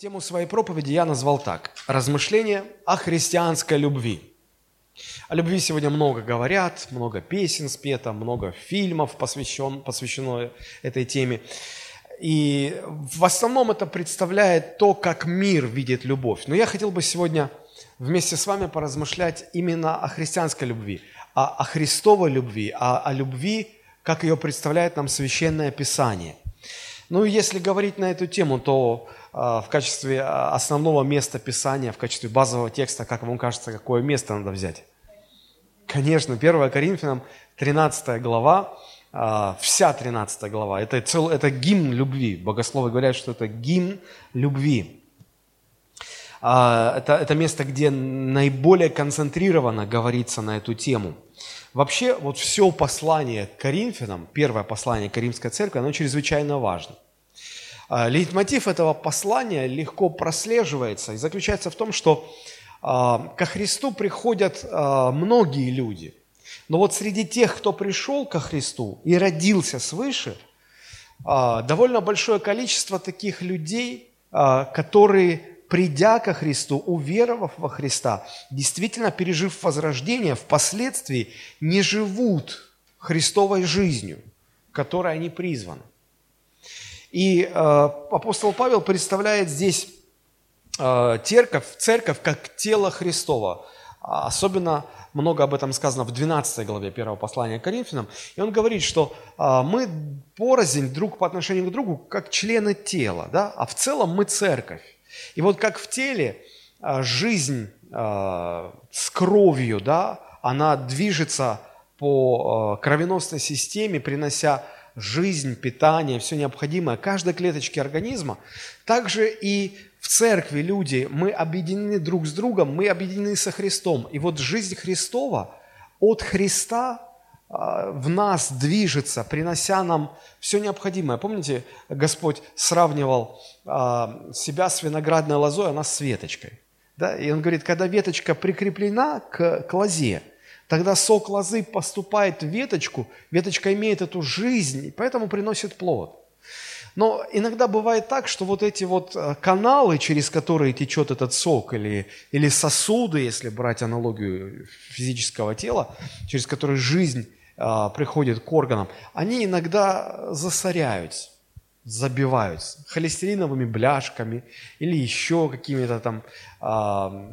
Тему своей проповеди я назвал так – «Размышления о христианской любви». О любви сегодня много говорят, много песен спето, много фильмов посвящен, посвящено этой теме. И в основном это представляет то, как мир видит любовь. Но я хотел бы сегодня вместе с вами поразмышлять именно о христианской любви, о, о Христовой любви, о, о любви, как ее представляет нам Священное Писание. Ну и если говорить на эту тему, то а, в качестве а, основного места Писания, в качестве базового текста, как вам кажется, какое место надо взять? Конечно, 1 Коринфянам 13 глава, а, вся 13 глава, это, цел, это гимн любви. Богословы говорят, что это гимн любви. Это, это место, где наиболее концентрированно говорится на эту тему. Вообще, вот все послание к Коринфянам, первое послание Каримской церкви, оно чрезвычайно важно – а, лейтмотив этого послания легко прослеживается и заключается в том, что а, ко Христу приходят а, многие люди. Но вот среди тех, кто пришел ко Христу и родился свыше, довольно большое количество таких людей, которые, придя ко Христу, уверовав во Христа, действительно пережив возрождение, впоследствии не живут Христовой жизнью, которой они призваны. И э, апостол Павел представляет здесь э, церковь, церковь как тело Христова. А особенно много об этом сказано в 12 главе первого послания к Коринфянам. И он говорит, что э, мы порознь друг по отношению к другу, как члены тела, да? а в целом мы церковь. И вот как в теле э, жизнь э, с кровью, да, она движется по э, кровеносной системе, принося жизнь, питание, все необходимое каждой клеточке организма, также и в церкви люди, мы объединены друг с другом, мы объединены со Христом. И вот жизнь Христова от Христа а, в нас движется, принося нам все необходимое. Помните, Господь сравнивал а, себя с виноградной лозой, а нас с веточкой. Да? И Он говорит, когда веточка прикреплена к, к лозе, Тогда сок лозы поступает в веточку, веточка имеет эту жизнь, и поэтому приносит плод. Но иногда бывает так, что вот эти вот э, каналы, через которые течет этот сок, или, или сосуды, если брать аналогию физического тела, через которые жизнь а, приходит к органам, они иногда засоряются забиваются холестериновыми бляшками или еще какими-то там а,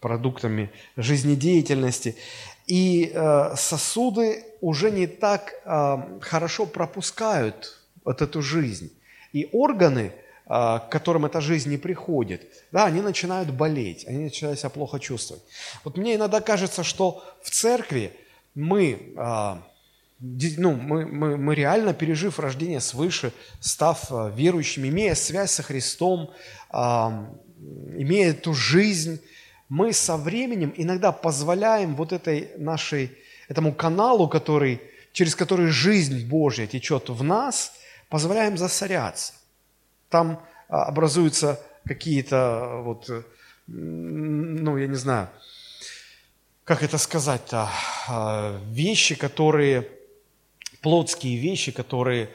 продуктами жизнедеятельности. И а, сосуды уже не так а, хорошо пропускают вот эту жизнь. И органы, а, к которым эта жизнь не приходит, да, они начинают болеть, они начинают себя плохо чувствовать. Вот мне иногда кажется, что в церкви мы... А, ну, мы, мы, мы реально, пережив рождение свыше, став э, верующими, имея связь со Христом, имея эту жизнь, мы со временем иногда позволяем вот этой нашей, этому каналу, который, через который жизнь Божья течет в нас, позволяем засоряться. Там а, образуются какие-то вот, ну, я не знаю, как это сказать-то, а, вещи, которые плотские вещи, которые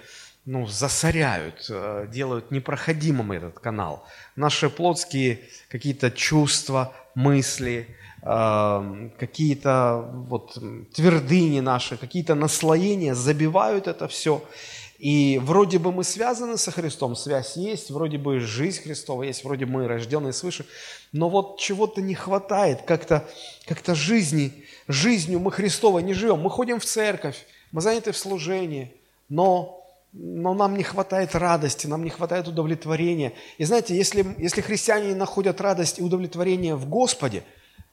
ну, засоряют, э, делают непроходимым этот канал. Наши плотские какие-то чувства, мысли, э, какие-то вот твердыни наши, какие-то наслоения забивают это все. И вроде бы мы связаны со Христом, связь есть, вроде бы жизнь Христова есть, вроде мы рожденные свыше, но вот чего-то не хватает, как-то как жизни, жизнью мы Христовой не живем. Мы ходим в церковь, мы заняты в служении, но, но нам не хватает радости, нам не хватает удовлетворения. И знаете, если, если христиане находят радость и удовлетворение в Господе,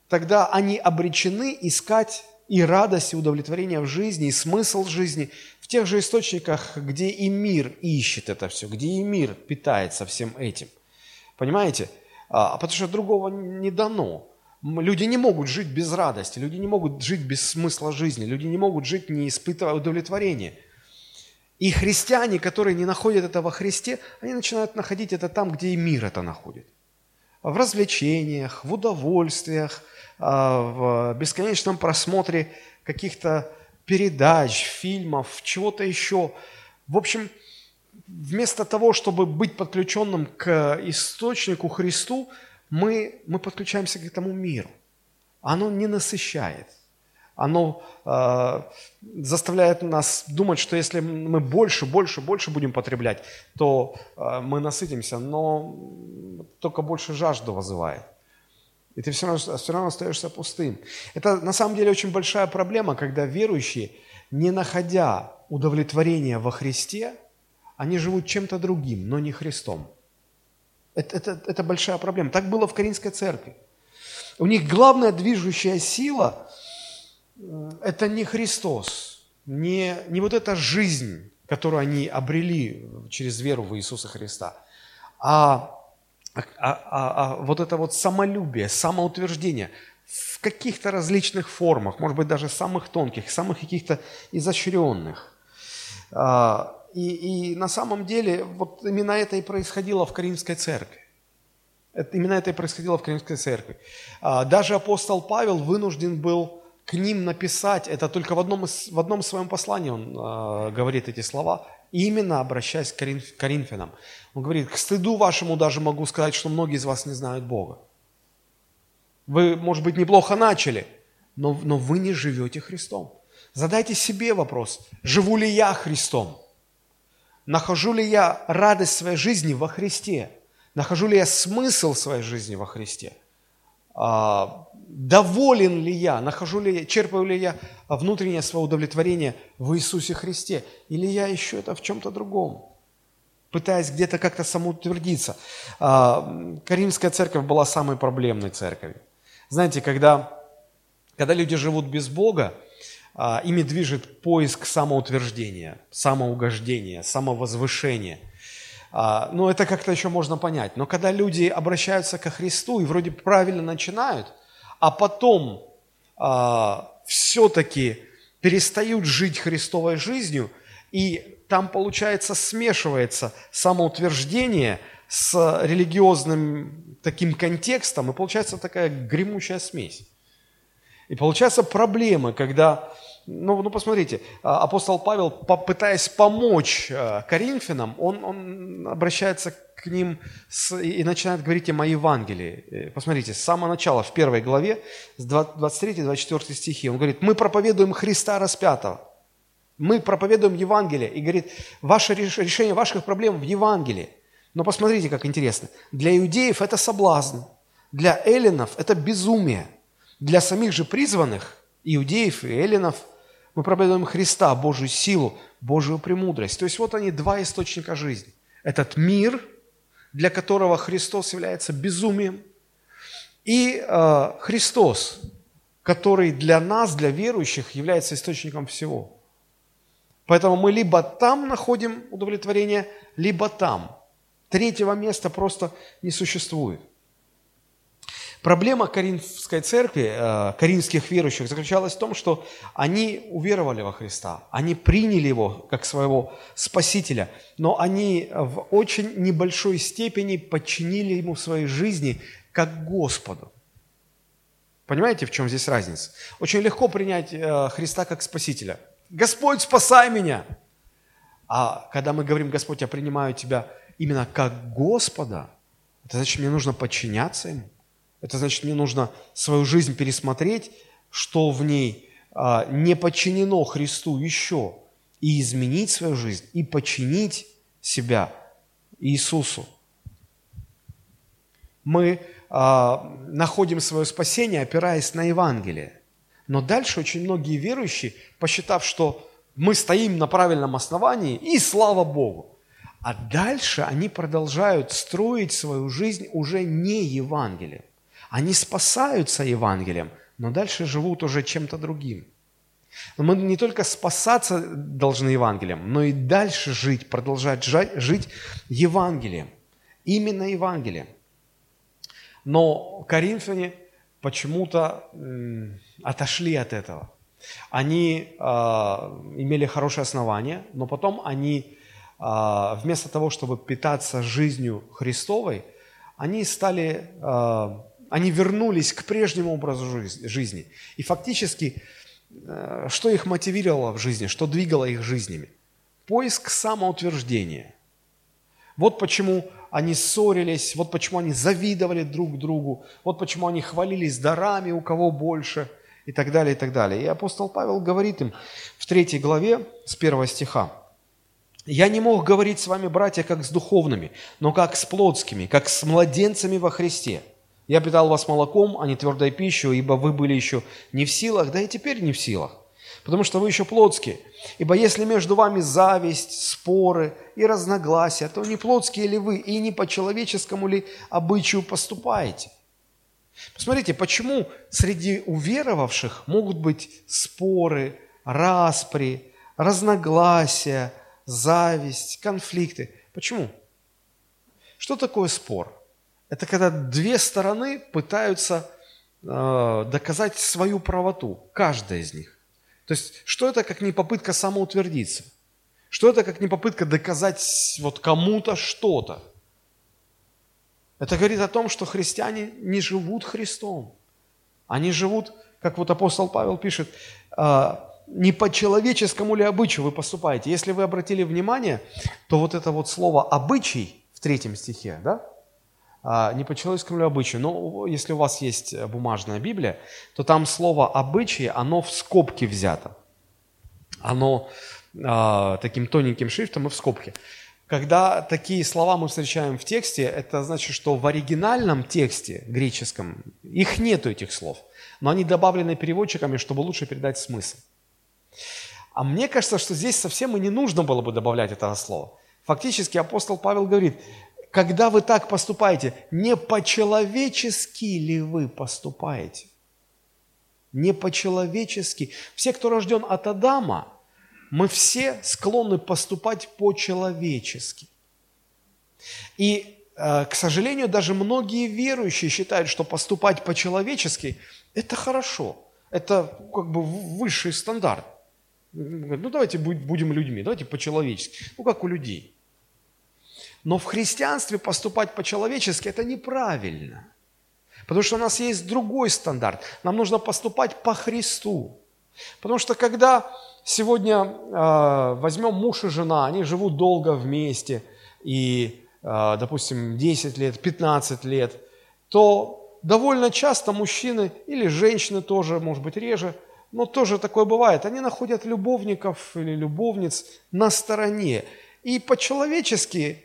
тогда они обречены искать и радость, и удовлетворение в жизни, и смысл жизни в тех же источниках, где и мир ищет это все, где и мир питается всем этим. Понимаете? А, потому что другого не дано. Люди не могут жить без радости, люди не могут жить без смысла жизни, люди не могут жить, не испытывая удовлетворения. И христиане, которые не находят это во Христе, они начинают находить это там, где и мир это находит. В развлечениях, в удовольствиях, а, в бесконечном просмотре каких-то передач, фильмов, чего-то еще. В общем, вместо того, чтобы быть подключенным к источнику Христу, мы, мы подключаемся к этому миру. Оно не насыщает. Оно э, заставляет нас думать, что если мы больше, больше, больше будем потреблять, то э, мы насытимся, но только больше жажду вызывает. И ты все равно, все равно остаешься пустым. Это на самом деле очень большая проблема, когда верующие, не находя удовлетворения во Христе, они живут чем-то другим, но не Христом. Это, это, это большая проблема. Так было в Каринской церкви. У них главная движущая сила э, – это не Христос, не, не вот эта жизнь, которую они обрели через веру в Иисуса Христа, а, а, а, а вот это вот самолюбие, самоутверждение в каких-то различных формах, может быть, даже самых тонких, самых каких-то изощренных. И, и на самом деле вот именно это и происходило в Каримской церкви. Это, именно это и происходило в Каримской церкви. А, даже апостол Павел вынужден был к ним написать, это только в одном, из, в одном своем послании он э, говорит эти слова, именно обращаясь к Коринф, Коринфянам. Он говорит, к стыду вашему даже могу сказать, что многие из вас не знают Бога. Вы, может быть, неплохо начали, но, но вы не живете Христом. Задайте себе вопрос, живу ли я Христом? Нахожу ли я радость своей жизни во Христе? Нахожу ли я смысл своей жизни во Христе? А, доволен ли я? Нахожу ли, черпаю ли я внутреннее свое удовлетворение в Иисусе Христе? Или я ищу это в чем-то другом? Пытаясь где-то как-то самоутвердиться. А, Каримская церковь была самой проблемной церковью. Знаете, когда, когда люди живут без Бога, ими движет поиск самоутверждения, самоугождения, самовозвышения. А, ну, это как-то еще можно понять. Но когда люди обращаются ко Христу и вроде правильно начинают, а потом а, все-таки перестают жить Христовой жизнью, и там, получается, смешивается самоутверждение с религиозным таким контекстом, и получается такая гремучая смесь. И получается проблема, когда ну, ну посмотрите, а, апостол Павел, пытаясь помочь а, Коринфянам, он, он обращается к ним с, и начинает говорить им о Евангелии. Э, посмотрите, с самого начала, в первой главе, с 23-24 стихи, он говорит, мы проповедуем Христа распятого. Мы проповедуем Евангелие. И говорит, ваше решение ваших проблем в Евангелии. Но посмотрите, как интересно. Для иудеев это соблазн. Для эллинов это безумие. Для самих же призванных, иудеев и эллинов – мы проповедуем Христа, Божью силу, Божью премудрость. То есть вот они, два источника жизни. Этот мир, для которого Христос является безумием, и э, Христос, который для нас, для верующих, является источником всего. Поэтому мы либо там находим удовлетворение, либо там. Третьего места просто не существует. Проблема Коринфской церкви, э, коринфских верующих заключалась в том, что они уверовали во Христа, они приняли Его как своего Спасителя, но они в очень небольшой степени подчинили Ему своей жизни как Господу. Понимаете, в чем здесь разница? Очень легко принять э, Христа как Спасителя. Господь, спасай меня! А когда мы говорим, Господь, я принимаю Тебя именно как Господа, это значит, мне нужно подчиняться Ему. Это значит, мне нужно свою жизнь пересмотреть, что в ней а, не подчинено Христу еще, и изменить свою жизнь, и подчинить себя Иисусу. Мы а, находим свое спасение, опираясь на Евангелие. Но дальше очень многие верующие, посчитав, что мы стоим на правильном основании, и слава Богу. А дальше они продолжают строить свою жизнь уже не Евангелием. Они спасаются Евангелием, но дальше живут уже чем-то другим. Мы не только спасаться должны Евангелием, но и дальше жить, продолжать жить Евангелием. Именно Евангелием. Но коринфяне почему-то отошли от этого. Они э, имели хорошее основание, но потом они э, вместо того, чтобы питаться жизнью Христовой, они стали э, они вернулись к прежнему образу жизни. И фактически, э, что их мотивировало в жизни, что двигало их жизнями? Поиск самоутверждения. Вот почему они ссорились, вот почему они завидовали друг другу, вот почему они хвалились дарами, у кого больше, и так далее, и так далее. И апостол Павел говорит им в третьей главе с первого стиха, «Я не мог говорить с вами, братья, как с духовными, но как с плотскими, как с младенцами во Христе. Я питал вас молоком, а не твердой пищей, ибо вы были еще не в силах, да и теперь не в силах, потому что вы еще плотские. Ибо если между вами зависть, споры и разногласия, то не плотские ли вы и не по человеческому ли обычаю поступаете? Посмотрите, почему среди уверовавших могут быть споры, распри, разногласия, зависть, конфликты. Почему? Что такое спор? Это когда две стороны пытаются э, доказать свою правоту, каждая из них. То есть, что это как не попытка самоутвердиться? Что это как не попытка доказать вот кому-то что-то? Это говорит о том, что христиане не живут Христом. Они живут, как вот апостол Павел пишет, «А, не по человеческому ли обычаю вы поступаете. Если вы обратили внимание, то вот это вот слово «обычай» в третьем стихе, да, не по человеческому ли обычаю, но если у вас есть бумажная Библия, то там слово «обычай», оно в скобке взято. Оно э, таким тоненьким шрифтом и в скобке. Когда такие слова мы встречаем в тексте, это значит, что в оригинальном тексте греческом их нету этих слов, но они добавлены переводчиками, чтобы лучше передать смысл. А мне кажется, что здесь совсем и не нужно было бы добавлять этого слова. Фактически апостол Павел говорит, когда вы так поступаете, не по-человечески ли вы поступаете? Не по-человечески. Все, кто рожден от Адама, мы все склонны поступать по-человечески. И, э, к сожалению, даже многие верующие считают, что поступать по-человечески – это хорошо, это как бы высший стандарт. Ну, давайте будем людьми, давайте по-человечески, ну, как у людей. Но в христианстве поступать по-человечески – это неправильно. Потому что у нас есть другой стандарт. Нам нужно поступать по Христу. Потому что когда Сегодня э, возьмем муж и жена, они живут долго вместе, и, э, допустим, 10 лет, 15 лет, то довольно часто мужчины или женщины тоже, может быть, реже, но тоже такое бывает, они находят любовников или любовниц на стороне. И по-человечески,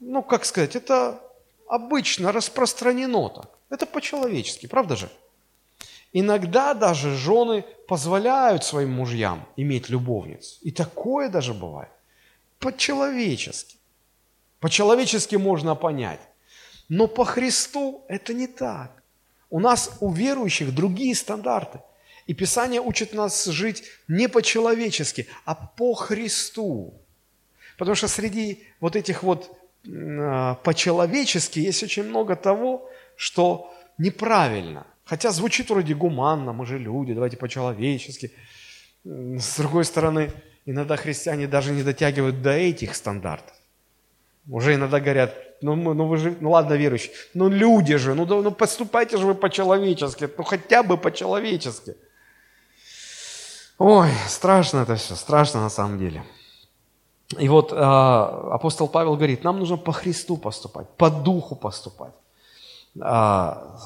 ну, как сказать, это обычно распространено так. Это по-человечески, правда же? Иногда даже жены позволяют своим мужьям иметь любовниц. И такое даже бывает. По-человечески. По-человечески можно понять. Но по Христу это не так. У нас, у верующих, другие стандарты. И Писание учит нас жить не по-человечески, а по Христу. Потому что среди вот этих вот по-человечески есть очень много того, что неправильно – Хотя звучит вроде гуманно, мы же люди, давайте по-человечески. С другой стороны, иногда христиане даже не дотягивают до этих стандартов. Уже иногда говорят, ну, мы, ну вы же, ну ладно, верующие, ну люди же, ну, ну поступайте же вы по-человечески, ну хотя бы по-человечески. Ой, страшно это все, страшно на самом деле. И вот э, апостол Павел говорит, нам нужно по Христу поступать, по духу поступать. А,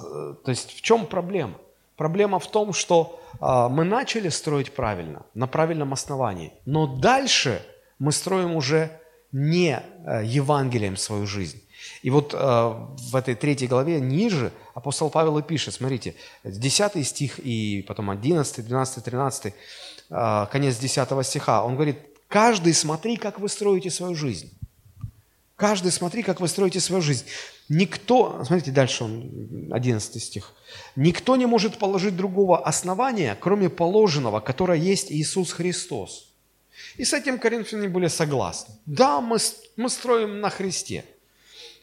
то есть в чем проблема? Проблема в том, что а, мы начали строить правильно, на правильном основании, но дальше мы строим уже не а, Евангелием свою жизнь. И вот в этой третьей главе ниже апостол Павел и пишет, смотрите, 10 стих и потом 11, 12, 13, конец 10 стиха, он говорит, каждый смотри, как вы строите свою жизнь. Каждый смотри, как вы строите свою жизнь. Никто, смотрите, дальше он, 11 стих. Никто не может положить другого основания, кроме положенного, которое есть Иисус Христос. И с этим коринфяне были согласны. Да, мы, мы строим на Христе.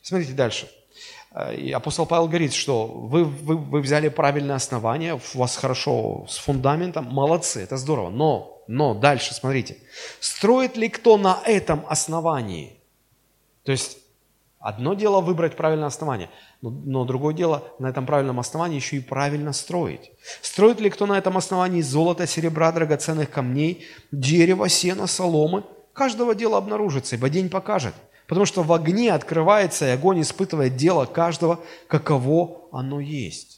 Смотрите дальше. И апостол Павел говорит, что вы, вы, вы взяли правильное основание, у вас хорошо с фундаментом, молодцы, это здорово. Но, но дальше, смотрите, строит ли кто на этом основании? То есть одно дело выбрать правильное основание, но, но другое дело на этом правильном основании еще и правильно строить. Строит ли кто на этом основании золото, серебра, драгоценных камней, дерево, сено, соломы? Каждого дела обнаружится, ибо день покажет, Потому что в огне открывается, и огонь испытывает дело каждого, каково оно есть.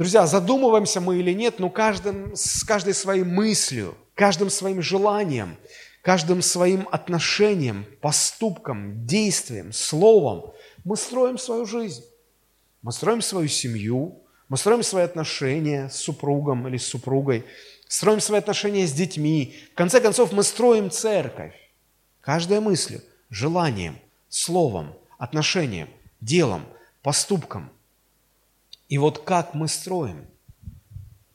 Друзья, задумываемся мы или нет, но каждым, с каждой своей мыслью, каждым своим желанием, каждым своим отношением, поступком, действием, словом мы строим свою жизнь. Мы строим свою семью, мы строим свои отношения с супругом или с супругой, строим свои отношения с детьми. В конце концов, мы строим церковь. Каждая мысль, желанием, словом, отношением, делом, поступком. И вот как мы строим?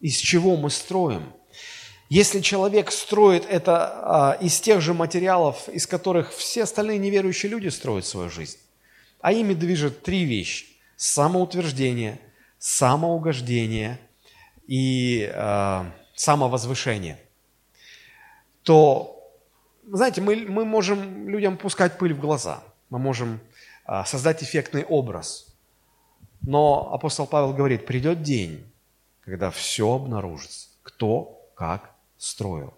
Из чего мы строим? Если человек строит это а, из тех же материалов, из которых все остальные неверующие люди строят свою жизнь, а ими движет три вещи – самоутверждение, самоугождение и э, самовозвышение, то знаете, мы, мы можем людям пускать пыль в глаза, мы можем а, создать эффектный образ. Но апостол Павел говорит, придет день, когда все обнаружится, кто как строил.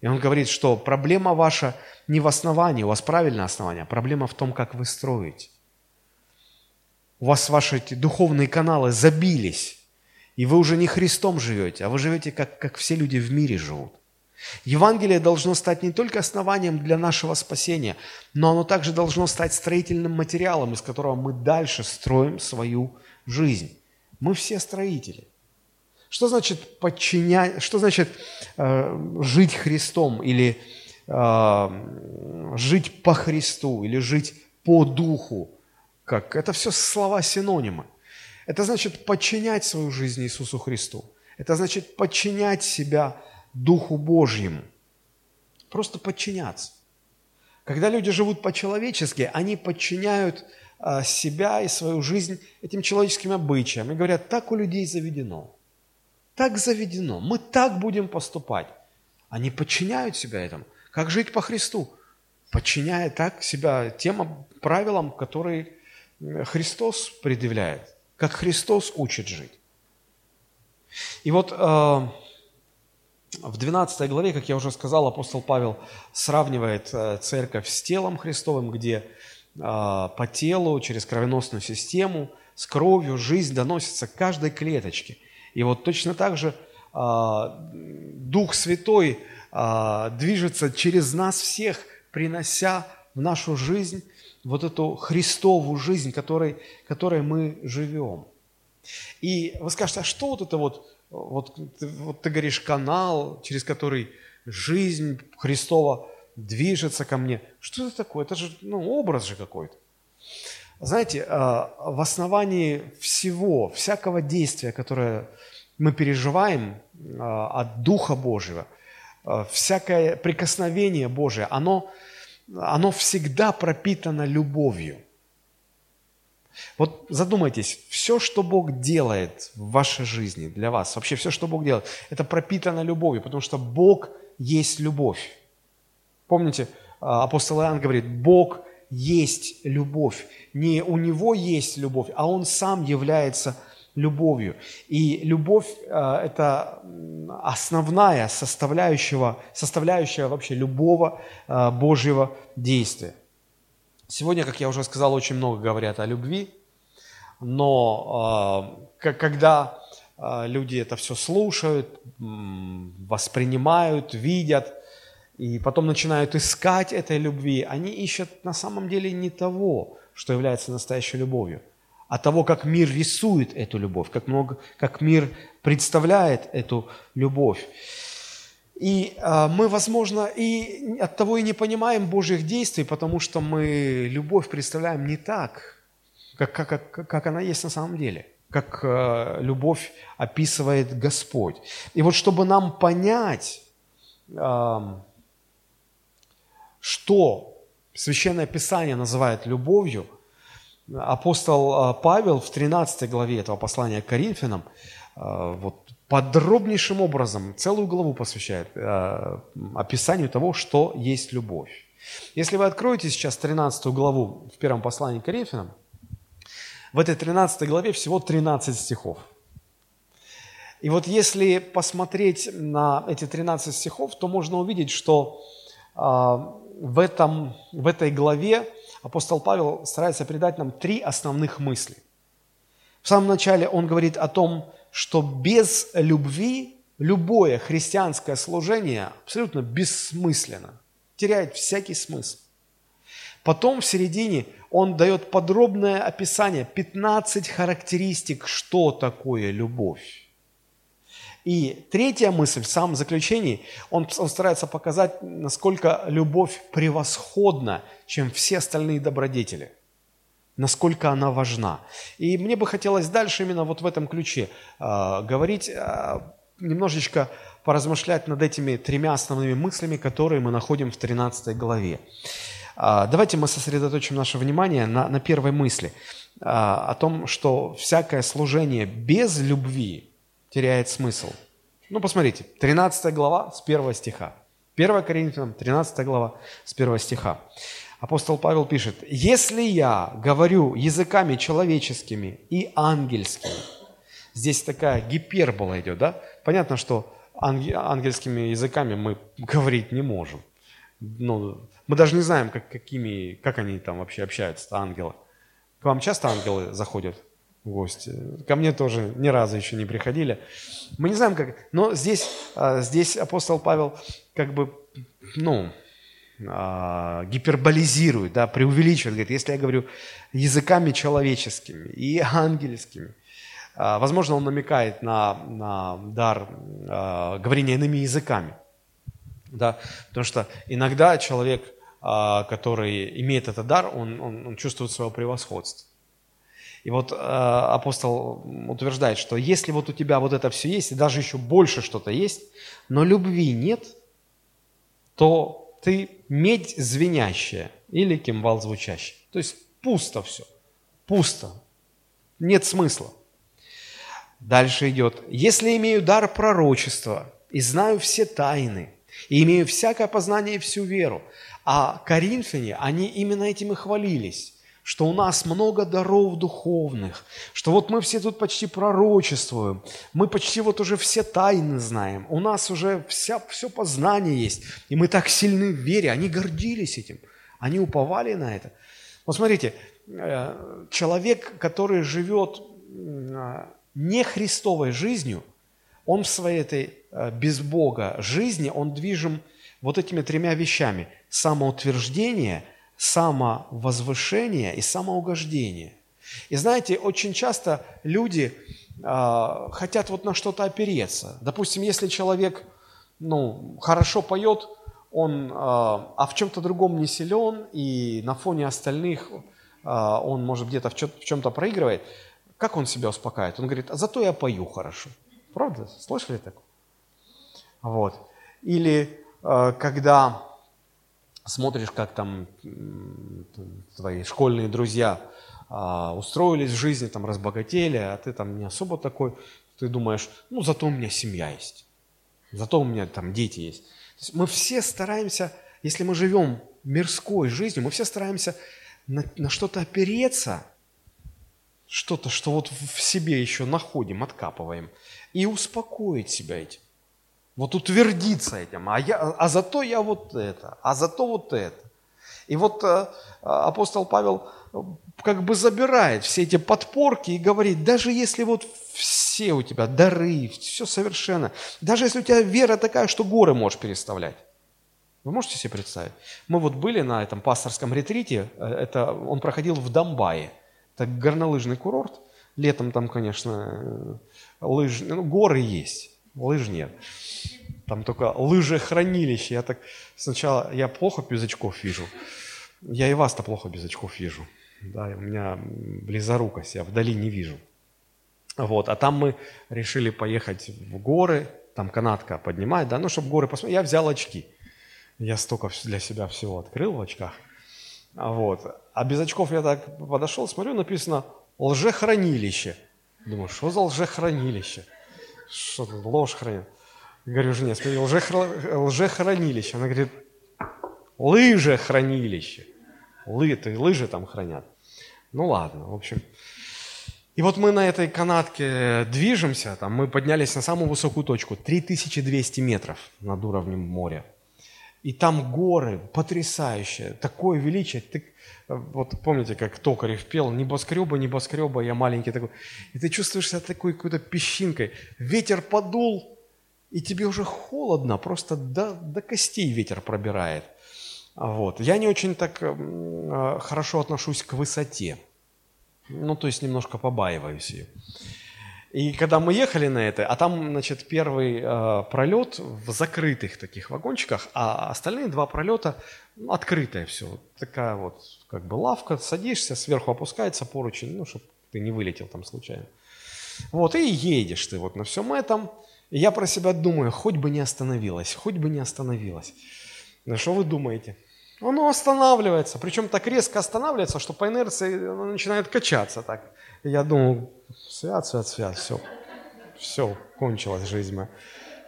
И он говорит, что проблема ваша не в основании, у вас правильное основание, а проблема в том, как вы строите. У вас ваши эти духовные каналы забились, и вы уже не Христом живете, а вы живете, как, как все люди в мире живут. Евангелие должно стать не только основанием для нашего спасения, но оно также должно стать строительным материалом, из которого мы дальше строим свою жизнь. Мы все строители. Что значит подчинять, что значит э, жить Христом или э, жить по Христу или жить по Духу? Как? Это все слова синонимы. Это значит подчинять свою жизнь Иисусу Христу. Это значит подчинять себя Духу Божьему. Просто подчиняться. Когда люди живут по-человечески, они подчиняют а, себя и свою жизнь этим человеческим обычаям и говорят, так у людей заведено. Так заведено. Мы так будем поступать. Они подчиняют себя этому. Как жить по Христу? Подчиняя так себя тем правилам, которые Христос предъявляет, как Христос учит жить. И вот а, в 12 главе, как я уже сказал, апостол Павел сравнивает э, церковь с телом Христовым, где а, по телу, через кровеносную систему, с кровью жизнь доносится к каждой клеточке. И вот точно так же а, Дух Святой движется через нас всех, принося в нашу жизнь вот эту Христову жизнь, которой, которой мы живем. И вы скажете, а что вот это вот вот, вот ты говоришь, канал, через который жизнь Христова движется ко мне. Что это такое? Это же ну, образ же какой-то. Знаете, а, в основании всего, всякого действия, которое мы переживаем а, от Духа Божьего, а, всякое прикосновение Божие, оно, оно всегда пропитано любовью – вот задумайтесь, все, что Бог делает в вашей жизни для вас, вообще все, что Бог делает, это пропитано любовью, потому что Бог есть любовь. Помните, а, апостол Иоанн говорит, Бог есть любовь. Не у Него есть любовь, а Он сам является любовью. И любовь а, – это основная составляющая, составляющая вообще любого а, Божьего действия. Сегодня, как я уже сказал, очень много говорят о любви, но э, когда э, люди это все слушают, воспринимают, видят, и потом начинают искать этой любви, они ищут на самом деле не того, что является настоящей любовью, а того, как мир рисует эту любовь, как, много, как мир представляет эту любовь. И э, мы, возможно, и от того и не понимаем Божьих действий, потому что мы любовь представляем не так, как, как, как, как она есть на самом деле, как э, любовь описывает Господь. И вот чтобы нам понять, э, что Священное Писание называет любовью, апостол Павел в 13 главе этого послания к Коринфянам вот подробнейшим образом целую главу посвящает э, описанию того, что есть любовь. Если вы откроете сейчас 13 главу в первом послании к Коринфянам, в этой 13 главе всего 13 стихов. И вот если посмотреть на эти 13 стихов, то можно увидеть, что а, в, этом, в этой главе апостол Павел старается передать нам три основных мысли. В самом начале он говорит о том, что без любви любое христианское служение абсолютно бессмысленно, теряет всякий смысл. Потом в середине он дает подробное описание, 15 характеристик, что такое любовь. И третья мысль, в самом заключении, он, он старается показать, насколько любовь превосходна, чем все остальные добродетели, насколько она важна. И мне бы хотелось дальше именно вот в этом ключе э, говорить, э, немножечко поразмышлять над этими тремя основными мыслями, которые мы находим в 13 главе. Э, давайте мы сосредоточим наше внимание на, на первой мысли, э, о том, что всякое служение без любви теряет смысл. Ну, посмотрите, 13 глава с 1 стиха. 1 Коринфянам, 13 глава с 1 стиха. Апостол Павел пишет, «Если я говорю языками человеческими и ангельскими», здесь такая гипербола идет, да? Понятно, что ангельскими языками мы говорить не можем. Ну, мы даже не знаем, как, какими, как они там вообще общаются, ангелы. К вам часто ангелы заходят? гости. Ко мне тоже ни разу еще не приходили. Мы не знаем, как... Но здесь, а, здесь апостол Павел как бы, ну, гиперболизирует, да, преувеличивает. Говорит, если я говорю языками человеческими и ангельскими, а, возможно, он намекает на, на дар говорения иными языками. Да, потому что иногда человек, который имеет этот дар, он, он, он чувствует свое превосходство. И вот э, апостол утверждает, что если вот у тебя вот это все есть, и даже еще больше что-то есть, но любви нет, то ты медь звенящая или кимвал звучащий. То есть пусто все, пусто, нет смысла. Дальше идет. Если имею дар пророчества и знаю все тайны, и имею всякое познание и всю веру, а коринфяне, они именно этим и хвалились что у нас много даров духовных, что вот мы все тут почти пророчествуем, мы почти вот уже все тайны знаем, у нас уже вся, все познание есть, и мы так сильны в вере, они гордились этим, они уповали на это. Вот смотрите, э, человек, который живет э, не Христовой жизнью, он в своей этой э, без Бога жизни, он движим вот этими тремя вещами. Самоутверждение – самовозвышение и самоугождение. И знаете, очень часто люди э, хотят вот на что-то опереться. Допустим, если человек ну, хорошо поет, он, э, а в чем-то другом не силен, и на фоне остальных э, он, может, где-то в чем-то проигрывает, как он себя успокаивает? Он говорит, а зато я пою хорошо. Правда? Слышали такое? Вот. Или э, когда смотришь, как там твои школьные друзья а, устроились в жизни, там разбогатели, а ты там не особо такой, ты думаешь, ну зато у меня семья есть, зато у меня там дети есть. есть мы все стараемся, если мы живем мирской жизнью, мы все стараемся на, на что-то опереться, что-то, что вот в себе еще находим, откапываем, и успокоить себя этим. Вот утвердиться этим, а, я, а зато я вот это, а зато вот это. И вот э, апостол Павел э, как бы забирает все эти подпорки и говорит, даже если вот все у тебя дары, все совершенно, даже если у тебя вера такая, что горы можешь переставлять. Вы можете себе представить? Мы вот были на этом пасторском ретрите, э, это, он проходил в Домбае, это горнолыжный курорт, летом там, конечно, лыж, ну, горы есть, лыж нет. Там только лыжехранилище. Я так сначала, я плохо без очков вижу. Я и вас-то плохо без очков вижу. Да, у меня близорукость, я вдали не вижу. Вот, а там мы решили поехать в горы, там канатка поднимает, да, ну, чтобы горы посмотреть. Я взял очки. Я столько для себя всего открыл в очках. Вот. А без очков я так подошел, смотрю, написано лжехранилище. Думаю, что за лжехранилище? Что тут ложь хранит? Говорю жене, смотри, лжехранилище. Она говорит, лыжехранилище. Лы, то лыжи там хранят. Ну ладно, в общем. И вот мы на этой канатке движемся, там мы поднялись на самую высокую точку, 3200 метров над уровнем моря. И там горы потрясающие, такое величие. Ты, вот помните, как Токарев пел, небоскреба, небоскреба, я маленький такой. И ты чувствуешь себя такой какой-то песчинкой. Ветер подул, и тебе уже холодно, просто до, до костей ветер пробирает. Вот. Я не очень так э, хорошо отношусь к высоте. Ну, то есть немножко побаиваюсь ее. И когда мы ехали на это, а там, значит, первый э, пролет в закрытых таких вагончиках, а остальные два пролета ну, открытое все. Вот такая вот как бы лавка, садишься, сверху опускается поручень, ну, чтобы ты не вылетел там случайно. Вот, и едешь ты вот на всем этом. И я про себя думаю, хоть бы не остановилась, хоть бы не остановилась. Ну, что вы думаете? Оно останавливается, причем так резко останавливается, что по инерции оно начинает качаться так. И я думаю, свят, свят, свят, все, все, кончилась жизнь моя.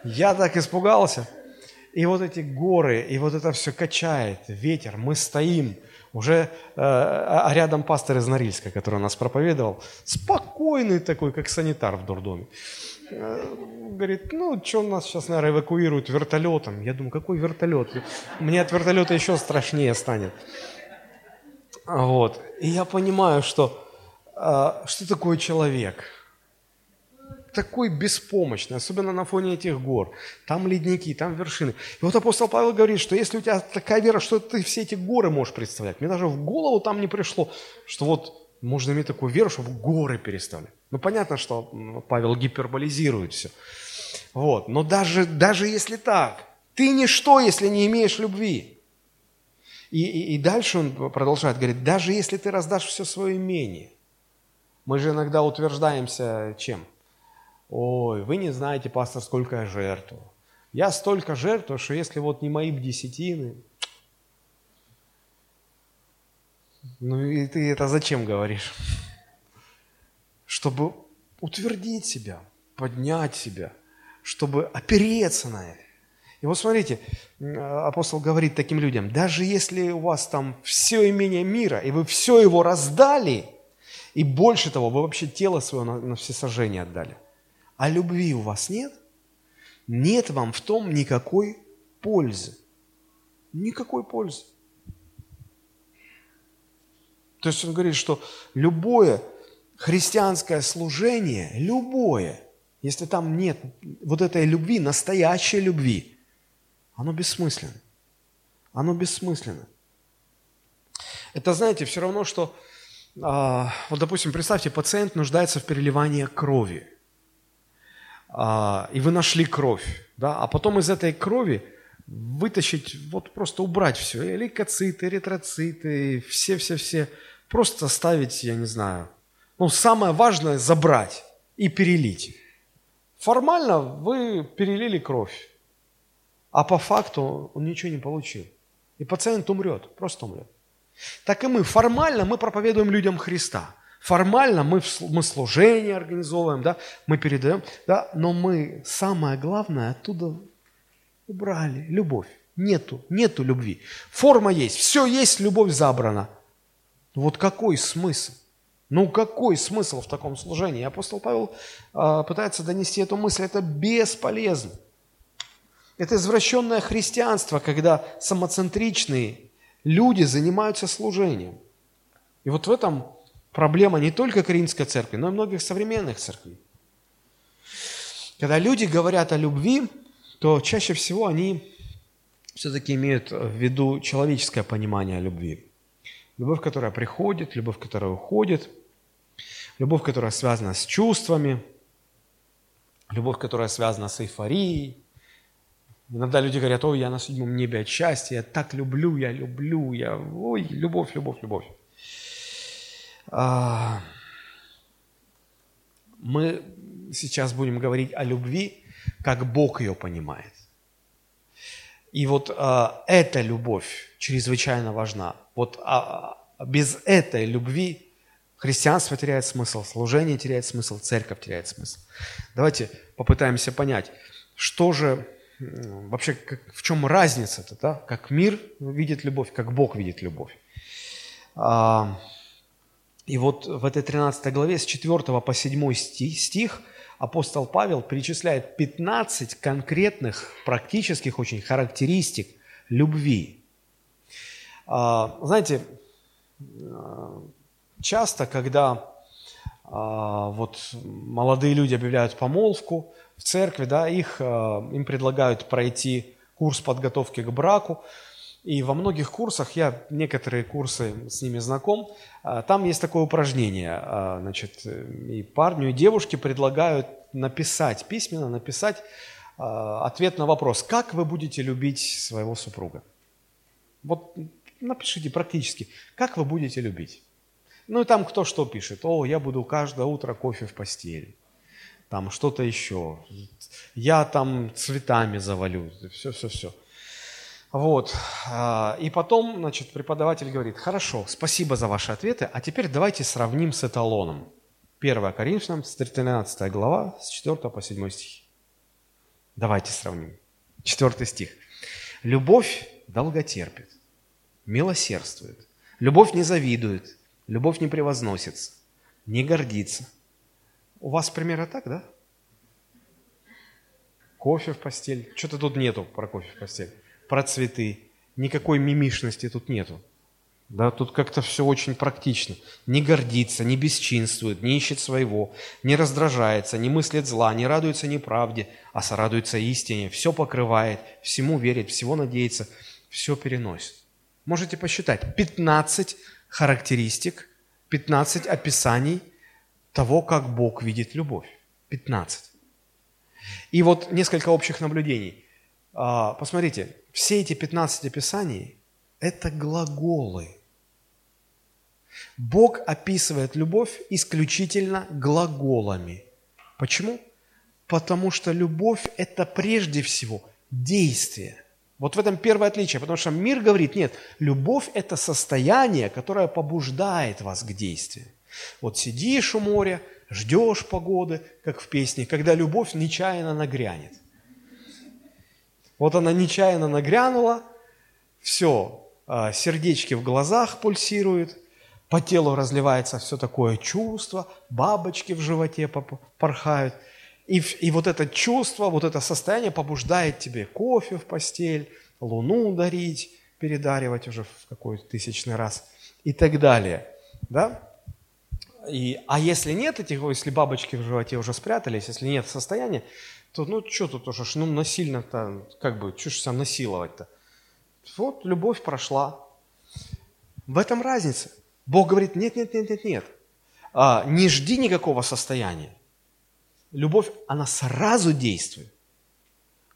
Я так испугался. И вот эти горы, и вот это все качает, ветер, мы стоим. Уже э, а рядом пастор из Норильска, который нас проповедовал, спокойный такой, как санитар в дурдоме. Говорит, ну, что нас сейчас, наверное, эвакуируют вертолетом. Я думаю, какой вертолет? Мне от вертолета еще страшнее станет. Вот. И я понимаю, что а, что такое человек? Такой беспомощный, особенно на фоне этих гор. Там ледники, там вершины. И вот апостол Павел говорит, что если у тебя такая вера, что ты все эти горы можешь представлять. Мне даже в голову там не пришло, что вот можно иметь такую веру, чтобы горы переставлять. Ну, понятно, что Павел гиперболизирует все. Вот. Но даже, даже если так, ты ничто, если не имеешь любви. И, и, и дальше он продолжает говорить, даже если ты раздашь все свое имение, мы же иногда утверждаемся чем? Ой, вы не знаете, пастор, сколько я жертвую. Я столько жертвую, что если вот не мои десятины, ну и ты это зачем говоришь? Чтобы утвердить себя, поднять себя, чтобы опереться на это. И вот смотрите, апостол говорит таким людям, даже если у вас там все имение мира, и вы все его раздали – и больше того, вы вообще тело свое на, на всесожжение отдали. А любви у вас нет? Нет вам в том никакой пользы. Никакой пользы. То есть он говорит, что любое христианское служение, любое, если там нет вот этой любви, настоящей любви, оно бессмысленно. Оно бессмысленно. Это, знаете, все равно, что а, вот, допустим, представьте, пациент нуждается в переливании крови, а, и вы нашли кровь, да, а потом из этой крови вытащить, вот просто убрать все, лейкоциты, эритроциты, все-все-все, просто ставить, я не знаю, ну, самое важное – забрать и перелить. Формально вы перелили кровь, а по факту он ничего не получил. И пациент умрет, просто умрет. Так и мы. Формально мы проповедуем людям Христа. Формально мы, мы служение организовываем, да, мы передаем, да, но мы самое главное оттуда убрали. Любовь. Нету, нету любви. Форма есть, все есть, любовь забрана. Вот какой смысл? Ну какой смысл в таком служении? Апостол Павел э, пытается донести эту мысль, это бесполезно. Это извращенное христианство, когда самоцентричные люди занимаются служением. И вот в этом проблема не только Каринской церкви, но и многих современных церквей. Когда люди говорят о любви, то чаще всего они все-таки имеют в виду человеческое понимание любви. Любовь, которая приходит, любовь, которая уходит, любовь, которая связана с чувствами, любовь, которая связана с эйфорией, Иногда люди говорят, ой, я на седьмом небе от счастья, я так люблю, я люблю, я, ой, любовь, любовь, любовь. А, мы сейчас будем говорить о любви, как Бог ее понимает. И вот а, эта любовь чрезвычайно важна. Вот а, без этой любви христианство теряет смысл, служение теряет смысл, церковь теряет смысл. Давайте попытаемся понять, что же вообще как, в чем разница-то, да? как мир видит любовь, как Бог видит любовь. А, и вот в этой 13 главе с 4 по 7 стих, стих апостол Павел перечисляет 15 конкретных, практических очень характеристик любви. А, знаете, часто, когда а, вот молодые люди объявляют помолвку в церкви, да, их, а, им предлагают пройти курс подготовки к браку, и во многих курсах, я некоторые курсы с ними знаком, а, там есть такое упражнение, значит, и парню, и девушке предлагают написать, письменно написать ответ на вопрос, как вы будете любить своего супруга. Вот напишите практически, как вы будете любить. Ну и там кто что пишет. О, я буду каждое утро кофе в постели. Там что-то еще. Я там цветами завалю. Все-все-все. Вот. А, и потом, значит, преподаватель говорит, хорошо, спасибо за ваши ответы, а теперь давайте сравним с эталоном. 1 Коринфянам, 13 глава, с 4 по 7 стих. Давайте сравним. 4 стих. Любовь долготерпит, милосердствует. Любовь не завидует, Любовь не превозносится, не гордится. У вас примеры так, да? Кофе в постель. Что-то тут нету про кофе в постель. Про цветы. Никакой мимишности тут нету. Да, тут как-то все очень практично. Не гордится, не бесчинствует, не ищет своего, не раздражается, не мыслит зла, не радуется неправде, а сорадуется истине, все покрывает, всему верит, всего надеется, все переносит. Можете посчитать. 15 характеристик, 15 описаний того, как Бог видит любовь. 15. И вот несколько общих наблюдений. А, посмотрите, все эти 15 описаний – это глаголы. Бог описывает любовь исключительно глаголами. Почему? Потому что любовь – это прежде всего действие – вот в этом первое отличие, потому что мир говорит, нет, любовь – это состояние, которое побуждает вас к действию. Вот сидишь у моря, ждешь погоды, как в песне, когда любовь нечаянно нагрянет. Вот она нечаянно нагрянула, все, а, сердечки в глазах пульсируют, по телу разливается все такое чувство, бабочки в животе порхают – и, и вот это чувство, вот это состояние побуждает тебе кофе в постель, луну дарить, передаривать уже в какой-то тысячный раз и так далее. Да? И, а если нет этих, если бабочки в животе уже спрятались, если нет состояния, то ну что тут уже, ну насильно-то, как бы, что ж себя насиловать-то? Вот любовь прошла. В этом разница. Бог говорит, нет, нет, нет, нет, нет. А, не жди никакого состояния любовь, она сразу действует.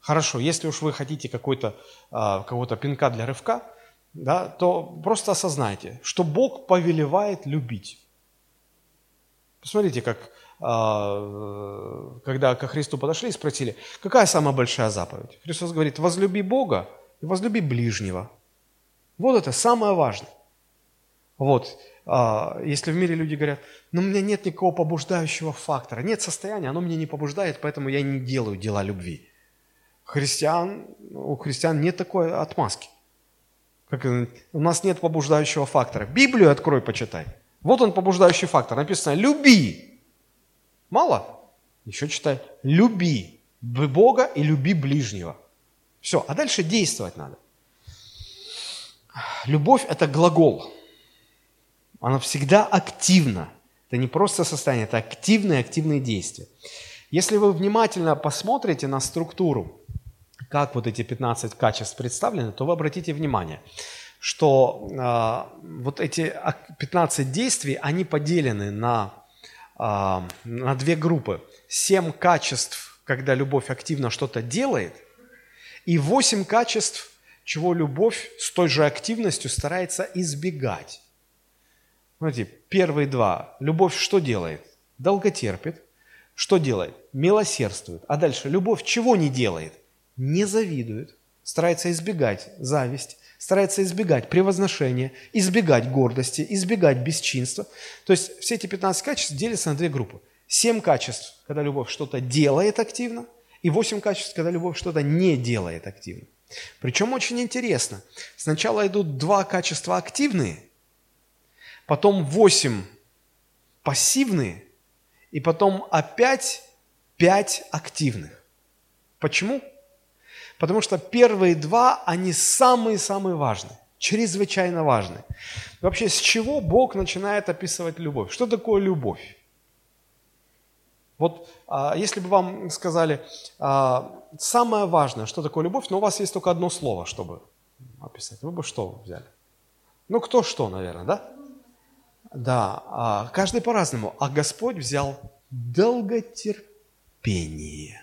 Хорошо, если уж вы хотите какой-то, какого-то пинка для рывка, да, то просто осознайте, что Бог повелевает любить. Посмотрите, как а, когда ко Христу подошли и спросили, какая самая большая заповедь? Христос говорит, возлюби Бога и возлюби ближнего. Вот это самое важное. Вот. А, если в мире люди говорят, ну у меня нет никакого побуждающего фактора, нет состояния, оно меня не побуждает, поэтому я не делаю дела любви. Христиан, у христиан нет такой отмазки. Как, у нас нет побуждающего фактора. Библию открой, почитай. Вот он побуждающий фактор. Написано «люби». Мало? Еще читай «люби Бога и люби ближнего». Все, а дальше действовать надо. Любовь – это глагол. Она всегда активна. Это не просто состояние, это активные, активные действия. Если вы внимательно посмотрите на структуру, как вот эти 15 качеств представлены, то вы обратите внимание, что э, вот эти 15 действий, они поделены на, э, на две группы. 7 качеств, когда любовь активно что-то делает, и 8 качеств, чего любовь с той же активностью старается избегать. Смотрите, первые два. Любовь что делает? Долготерпит. Что делает? Милосердствует. А дальше, любовь чего не делает? Не завидует. Старается избегать зависть, старается избегать превозношения, избегать гордости, избегать бесчинства. То есть все эти 15 качеств делятся на две группы. Семь качеств, когда любовь что-то делает активно, и восемь качеств, когда любовь что-то не делает активно. Причем очень интересно. Сначала идут два качества активные – потом 8 пассивные, и потом опять 5 активных. Почему? Потому что первые два, они самые-самые важные, чрезвычайно важные. Вообще, с чего Бог начинает описывать любовь? Что такое любовь? Вот а, если бы вам сказали, а, самое важное, что такое любовь, но у вас есть только одно слово, чтобы описать, вы бы что взяли? Ну, кто что, наверное, да? Да, а, каждый по-разному. А Господь взял долготерпение.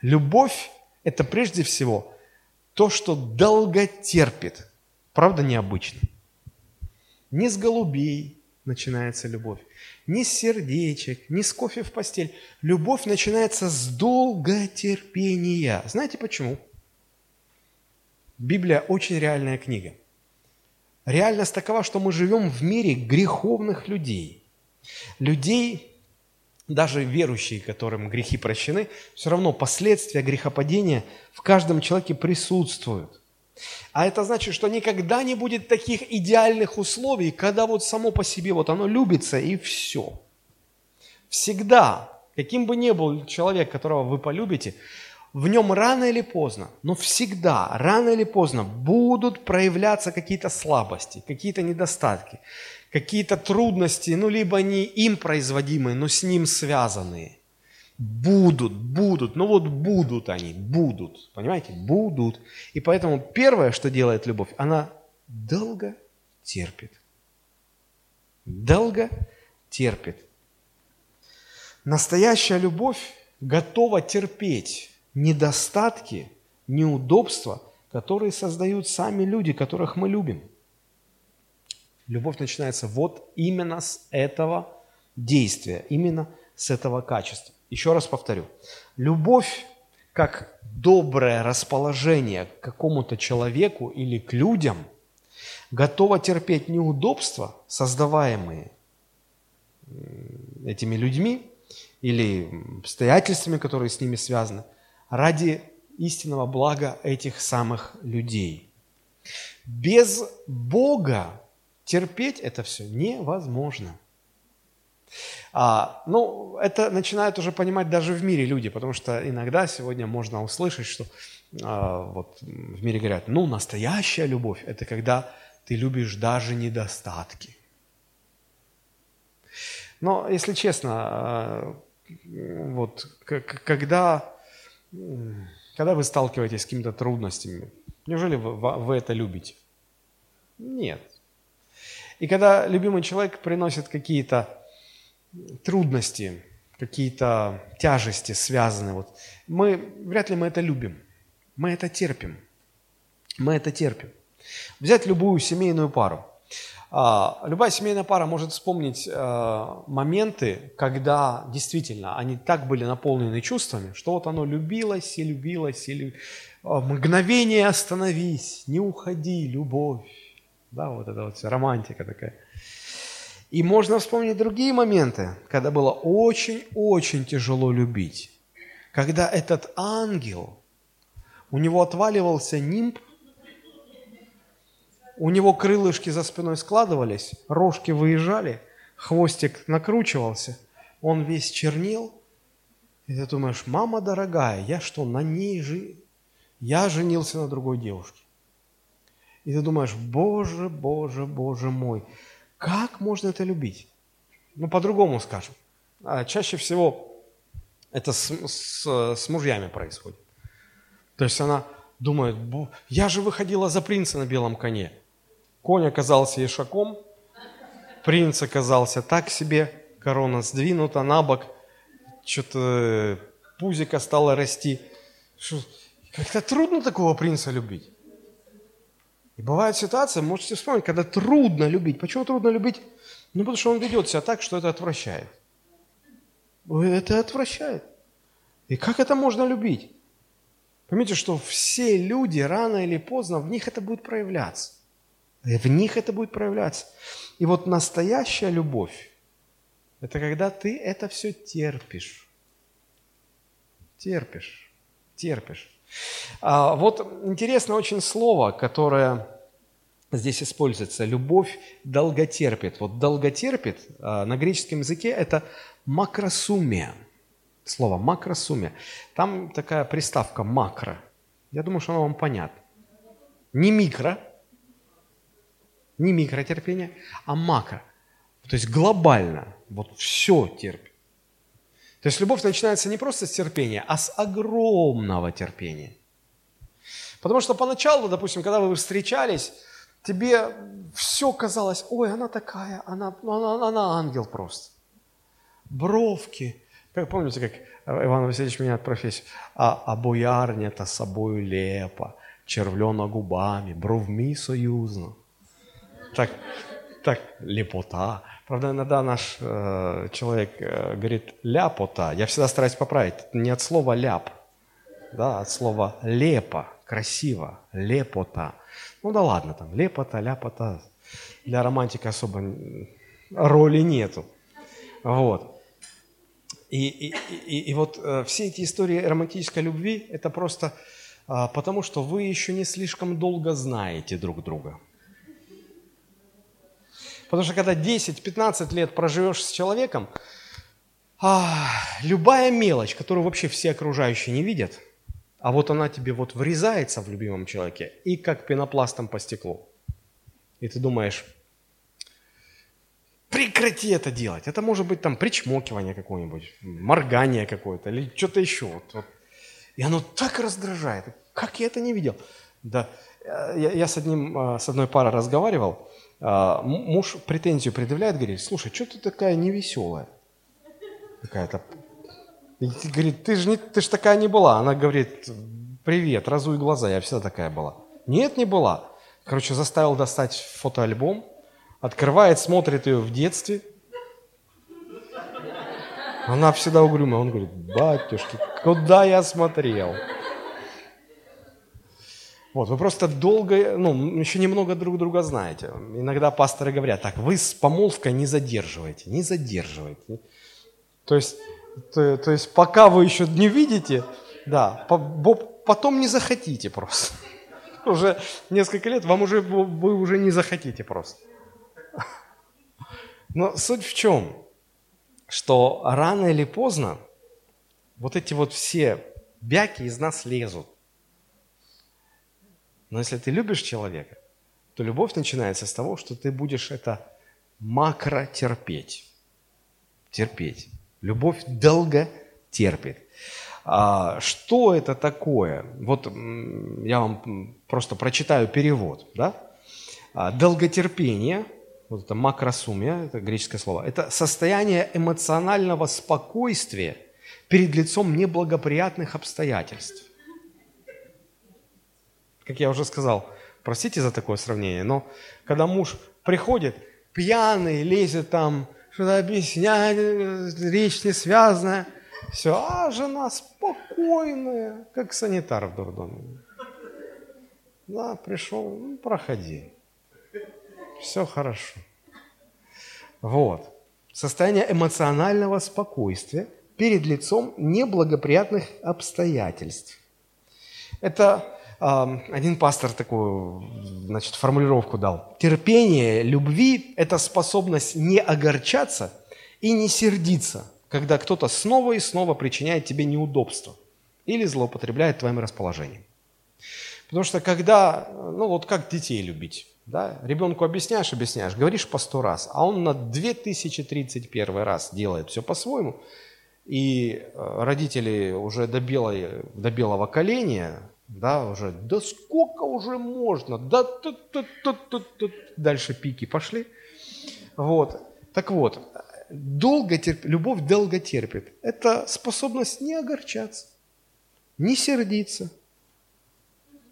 Любовь – это прежде всего то, что долго терпит. Правда, необычно. Не с голубей начинается любовь, не с сердечек, не с кофе в постель. Любовь начинается с долготерпения. Знаете почему? Библия очень реальная книга. Реальность такова, что мы живем в мире греховных людей. Людей, даже верующие, которым грехи прощены, все равно последствия грехопадения в каждом человеке присутствуют. А это значит, что никогда не будет таких идеальных условий, когда вот само по себе вот оно любится и все. Всегда, каким бы ни был человек, которого вы полюбите, в нем рано или поздно, но всегда, рано или поздно будут проявляться какие-то слабости, какие-то недостатки, какие-то трудности, ну, либо не им производимые, но с ним связанные. Будут, будут, ну вот будут они, будут, понимаете, будут. И поэтому первое, что делает любовь, она долго терпит. Долго терпит. Настоящая любовь готова терпеть недостатки, неудобства, которые создают сами люди, которых мы любим. Любовь начинается вот именно с этого действия, именно с этого качества. Еще раз повторю. Любовь как доброе расположение к какому-то человеку или к людям готова терпеть неудобства, создаваемые этими людьми или обстоятельствами, которые с ними связаны – ради истинного блага этих самых людей. Без Бога терпеть это все невозможно. А, ну, это начинают уже понимать даже в мире люди, потому что иногда сегодня можно услышать, что а, вот в мире говорят, ну, настоящая любовь – это когда ты любишь даже недостатки. Но, если честно, а, вот, когда когда вы сталкиваетесь с какими-то трудностями, неужели вы, это любите? Нет. И когда любимый человек приносит какие-то трудности, какие-то тяжести связанные, вот, мы, вряд ли мы это любим. Мы это терпим. Мы это терпим. Взять любую семейную пару. А, любая семейная пара может вспомнить а, моменты, когда действительно они так были наполнены чувствами, что вот оно любилось и любилось, или а, мгновение остановись, не уходи, любовь. Да, вот это вот вся романтика такая. И можно вспомнить другие моменты, когда было очень-очень тяжело любить. Когда этот ангел, у него отваливался нимб у него крылышки за спиной складывались, рожки выезжали, хвостик накручивался, он весь чернел. И ты думаешь, мама дорогая, я что, на ней же... Я женился на другой девушке. И ты думаешь, боже, боже, боже мой, как можно это любить? Ну, по-другому скажем. А чаще всего это с, с, с мужьями происходит. То есть она думает, я же выходила за принца на белом коне. Конь оказался ишаком, принц оказался так себе, корона сдвинута на бок, что-то пузика стало расти. Как-то трудно такого принца любить. И бывает ситуация, можете вспомнить, когда трудно любить. Почему трудно любить? Ну, потому что он ведет себя так, что это отвращает. Это отвращает. И как это можно любить? Поймите, что все люди рано или поздно, в них это будет проявляться. В них это будет проявляться. И вот настоящая любовь – это когда ты это все терпишь. Терпишь, терпишь. А вот интересно очень слово, которое здесь используется. Любовь долготерпит. Вот долготерпит а, на греческом языке – это макросумия. Слово макросумия. Там такая приставка макро. Я думаю, что оно вам понятно. Не микро, не микротерпение, а макро. То есть глобально. Вот все терпит. То есть любовь начинается не просто с терпения, а с огромного терпения. Потому что поначалу, допустим, когда вы встречались, тебе все казалось, ой, она такая, она, ну, она, она ангел просто. Бровки. Помните, как Иван Васильевич меняет профессию? А, а боярня-то собою лепа, червлена губами, бровми союзно. Так, так, лепота. Правда, иногда наш э, человек э, говорит ляпота. Я всегда стараюсь поправить. Не от слова ляп, да, от слова лепо, красиво, лепота. Ну да ладно, там лепота, ляпота. Для романтики особо роли нету. Вот. И, и, и, и вот э, все эти истории романтической любви, это просто э, потому, что вы еще не слишком долго знаете друг друга. Потому что когда 10-15 лет проживешь с человеком, а, любая мелочь, которую вообще все окружающие не видят, а вот она тебе вот врезается в любимом человеке и как пенопластом по стеклу. И ты думаешь, прекрати это делать. Это может быть там причмокивание какое-нибудь, моргание какое-то или что-то еще. Вот, вот. И оно так раздражает. Как я это не видел? Да, я, я с, одним, а, с одной парой разговаривал, муж претензию предъявляет, говорит, слушай, что ты такая невеселая? Какая-то. Говорит, ты же не, ты ж такая не была. Она говорит, привет, разуй глаза, я всегда такая была. Нет, не была. Короче, заставил достать фотоальбом, открывает, смотрит ее в детстве. Она всегда угрюмая. Он говорит, батюшки, куда я смотрел? Вот, вы просто долго, ну, еще немного друг друга знаете. Иногда пасторы говорят, так, вы с помолвкой не задерживайте, не задерживайте. То есть, то, то есть пока вы еще не видите, да, по, потом не захотите просто. Уже несколько лет вам уже, вы уже не захотите просто. Но суть в чем? Что рано или поздно вот эти вот все бяки из нас лезут. Но если ты любишь человека, то любовь начинается с того, что ты будешь это макро терпеть. Терпеть. Любовь долго терпит. А, что это такое? Вот я вам просто прочитаю перевод. Да? А, долготерпение, вот это макросумия, это греческое слово, это состояние эмоционального спокойствия перед лицом неблагоприятных обстоятельств как я уже сказал, простите за такое сравнение, но когда муж приходит, пьяный, лезет там, что-то объясняет, речь не связанная, все, а жена спокойная, как санитар в дурдоме. Да, пришел, ну, проходи. Все хорошо. Вот. Состояние эмоционального спокойствия перед лицом неблагоприятных обстоятельств. Это один пастор такую, значит, формулировку дал. Терпение любви – это способность не огорчаться и не сердиться, когда кто-то снова и снова причиняет тебе неудобства или злоупотребляет твоим расположением. Потому что когда, ну вот как детей любить, да? Ребенку объясняешь, объясняешь, говоришь по сто раз, а он на 2031 раз делает все по-своему, и э, родители уже до, белой, до белого коленя да, уже, да сколько уже можно, да, тут, тут, тут, тут, тут. дальше пики пошли. Вот, так вот, долго терп... любовь долго терпит. Это способность не огорчаться, не сердиться,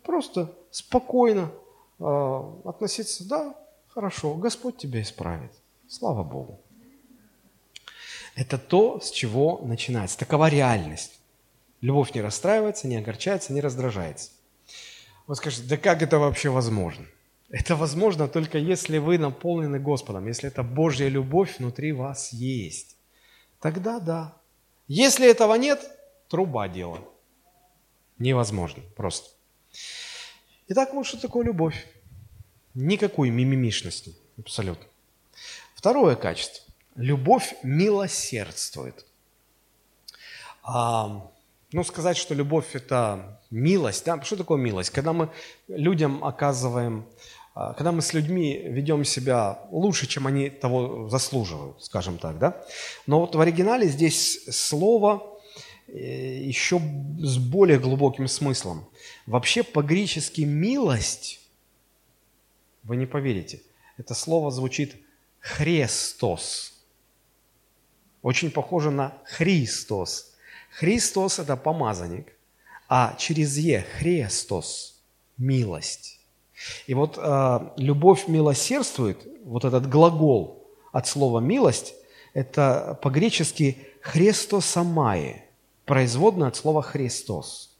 просто спокойно э, относиться, да, хорошо, Господь тебя исправит, слава Богу. Это то, с чего начинается, такова реальность. Любовь не расстраивается, не огорчается, не раздражается. Вы скажете, да как это вообще возможно? Это возможно только если вы наполнены Господом, если это Божья любовь внутри вас есть. Тогда да. Если этого нет, труба дело. Невозможно просто. Итак, вот что такое любовь. Никакой мимимишности, абсолютно. Второе качество. Любовь милосердствует. Ну, сказать, что любовь – это милость, да? Что такое милость? Когда мы людям оказываем, а, когда мы с людьми ведем себя лучше, чем они того заслуживают, скажем так, да? Но вот в оригинале здесь слово э, еще с более глубоким смыслом. Вообще по-гречески «милость», вы не поверите, это слово звучит «хрестос». Очень похоже на «христос». Христос – это помазанник, а через «е» – Христос – милость. И вот э, любовь милосердствует, вот этот глагол от слова «милость», это по-гречески «хрестосамае», производное от слова «христос».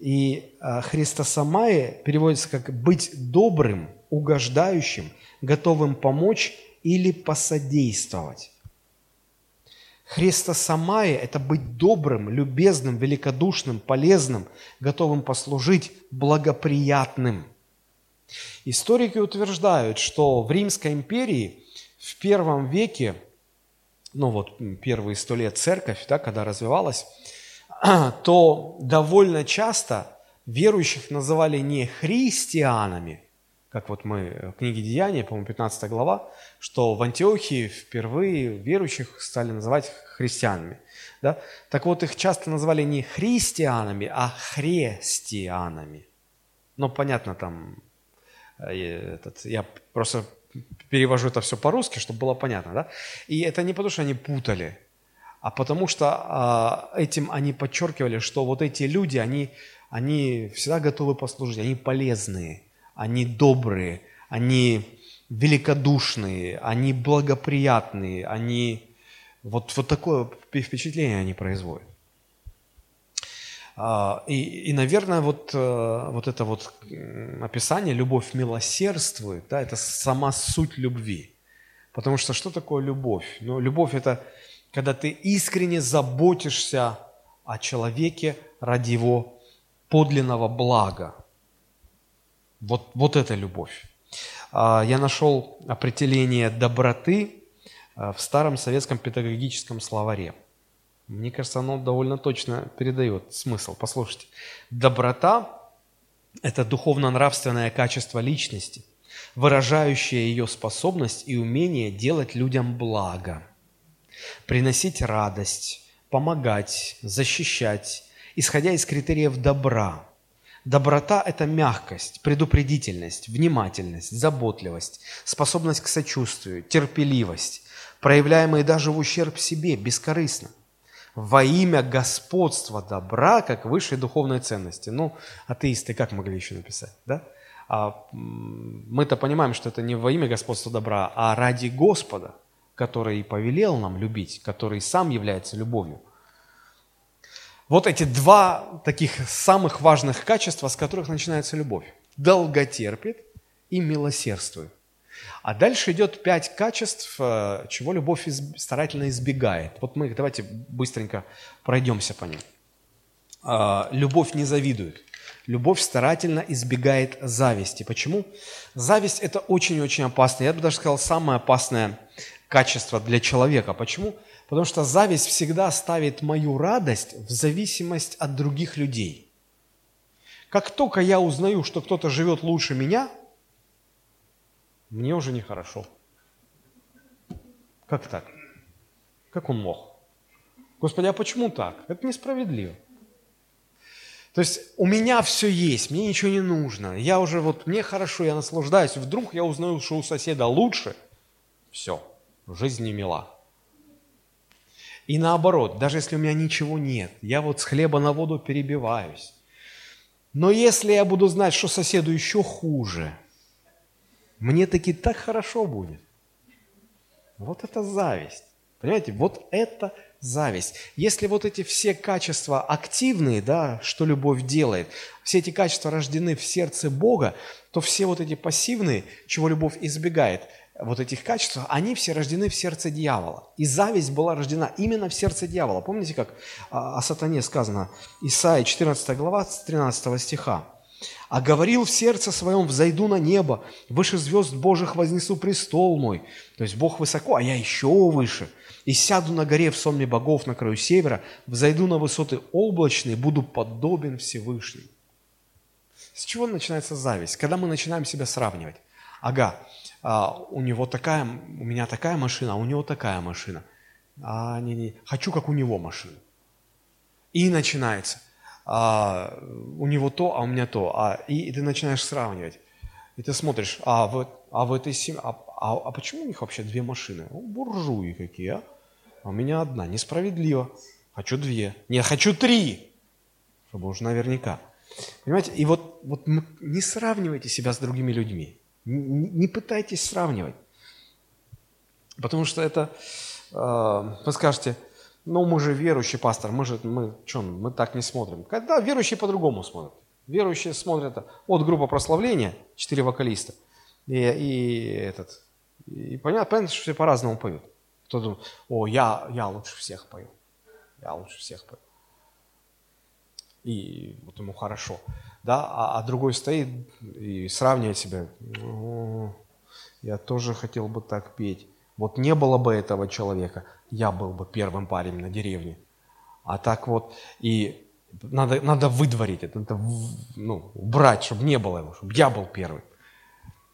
И э, «христосамае» переводится как «быть добрым, угождающим, готовым помочь или посодействовать». Христосамая – это быть добрым, любезным, великодушным, полезным, готовым послужить, благоприятным. Историки утверждают, что в Римской империи в первом веке, ну вот первые сто лет церковь, да, когда развивалась, то довольно часто верующих называли не христианами – как вот мы в книге Деяния, по-моему, 15 глава, что в Антиохии впервые верующих стали называть христианами. Да? Так вот, их часто называли не христианами, а христианами. Ну, понятно, там, э, этот, я просто перевожу это все по-русски, чтобы было понятно. Да? И это не потому, что они путали, а потому что а, этим они подчеркивали, что вот эти люди, они, они всегда готовы послужить, они полезные – они добрые, они великодушные, они благоприятные, они... Вот, вот такое впечатление они производят. А, и, и, наверное, вот, э, вот это вот описание «любовь милосердствует», да, это сама суть любви. Потому что что такое любовь? Ну, любовь – это когда ты искренне заботишься о человеке ради его подлинного блага. Вот, вот это любовь. А, я нашел определение доброты а, в старом советском педагогическом словаре. Мне кажется, оно довольно точно передает смысл. Послушайте. Доброта – это духовно-нравственное качество личности, выражающее ее способность и умение делать людям благо, приносить радость, помогать, защищать, исходя из критериев добра – Доброта – это мягкость, предупредительность, внимательность, заботливость, способность к сочувствию, терпеливость, проявляемые даже в ущерб себе, бескорыстно. Во имя господства добра, как высшей духовной ценности. Ну, атеисты как могли еще написать, да? А мы-то понимаем, что это не во имя господства добра, а ради Господа, который повелел нам любить, который сам является любовью. Вот эти два таких самых важных качества, с которых начинается любовь. Долготерпит и милосердствует. А дальше идет пять качеств, э, чего любовь старательно избегает. Вот мы давайте быстренько пройдемся по ним. А, любовь не завидует. Любовь старательно избегает зависти. Почему? Зависть – это очень-очень опасно. Я бы даже сказал, самое опасное качество для человека. Почему? Потому что зависть всегда ставит мою радость в зависимость от других людей. Как только я узнаю, что кто-то живет лучше меня, мне уже нехорошо. Как так? Как он мог? Господи, а почему так? Это несправедливо. То есть у меня все есть, мне ничего не нужно. Я уже вот, мне хорошо, я наслаждаюсь. Вдруг я узнаю, что у соседа лучше. Все, жизнь не мила. И наоборот, даже если у меня ничего нет, я вот с хлеба на воду перебиваюсь. Но если я буду знать, что соседу еще хуже, мне таки так хорошо будет. Вот это зависть. Понимаете, вот это зависть. Если вот эти все качества активные, да, что любовь делает, все эти качества рождены в сердце Бога, то все вот эти пассивные, чего любовь избегает, вот этих качеств, они все рождены в сердце дьявола. И зависть была рождена именно в сердце дьявола. Помните, как о сатане сказано, Исаия 14 глава, 13 стиха. «А говорил в сердце своем, взойду на небо, выше звезд Божьих вознесу престол мой». То есть Бог высоко, а я еще выше. И сяду на горе в сонме богов на краю севера, взойду на высоты облачные, буду подобен Всевышнему. С чего начинается зависть? Когда мы начинаем себя сравнивать. Ага, а, у него такая, у меня такая машина, а у него такая машина. А, не, не, хочу, как у него машину. И начинается. А, у него то, а у меня то. А, и, и ты начинаешь сравнивать. И ты смотришь, а в, а в этой семье, а, а, а почему у них вообще две машины? О, буржуи какие, а? А у меня одна. Несправедливо. Хочу две. Нет, хочу три. Чтобы уж наверняка. Понимаете? И вот, вот не сравнивайте себя с другими людьми. Не, пытайтесь сравнивать. Потому что это, э, вы скажете, ну мы же верующий пастор, мы же, мы, что, мы так не смотрим. Когда верующие по-другому смотрят. Верующие смотрят, вот группа прославления, четыре вокалиста, и, и этот, и понятно, понятно, что все по-разному поют. Кто думает, о, я, я лучше всех пою. Я лучше всех пою. И вот ему хорошо. Да? А, а другой стоит и сравнивает себя. О, я тоже хотел бы так петь. Вот не было бы этого человека, я был бы первым парень на деревне. А так вот, и надо, надо выдворить это, надо ну, убрать, чтобы не было его, чтобы я был первый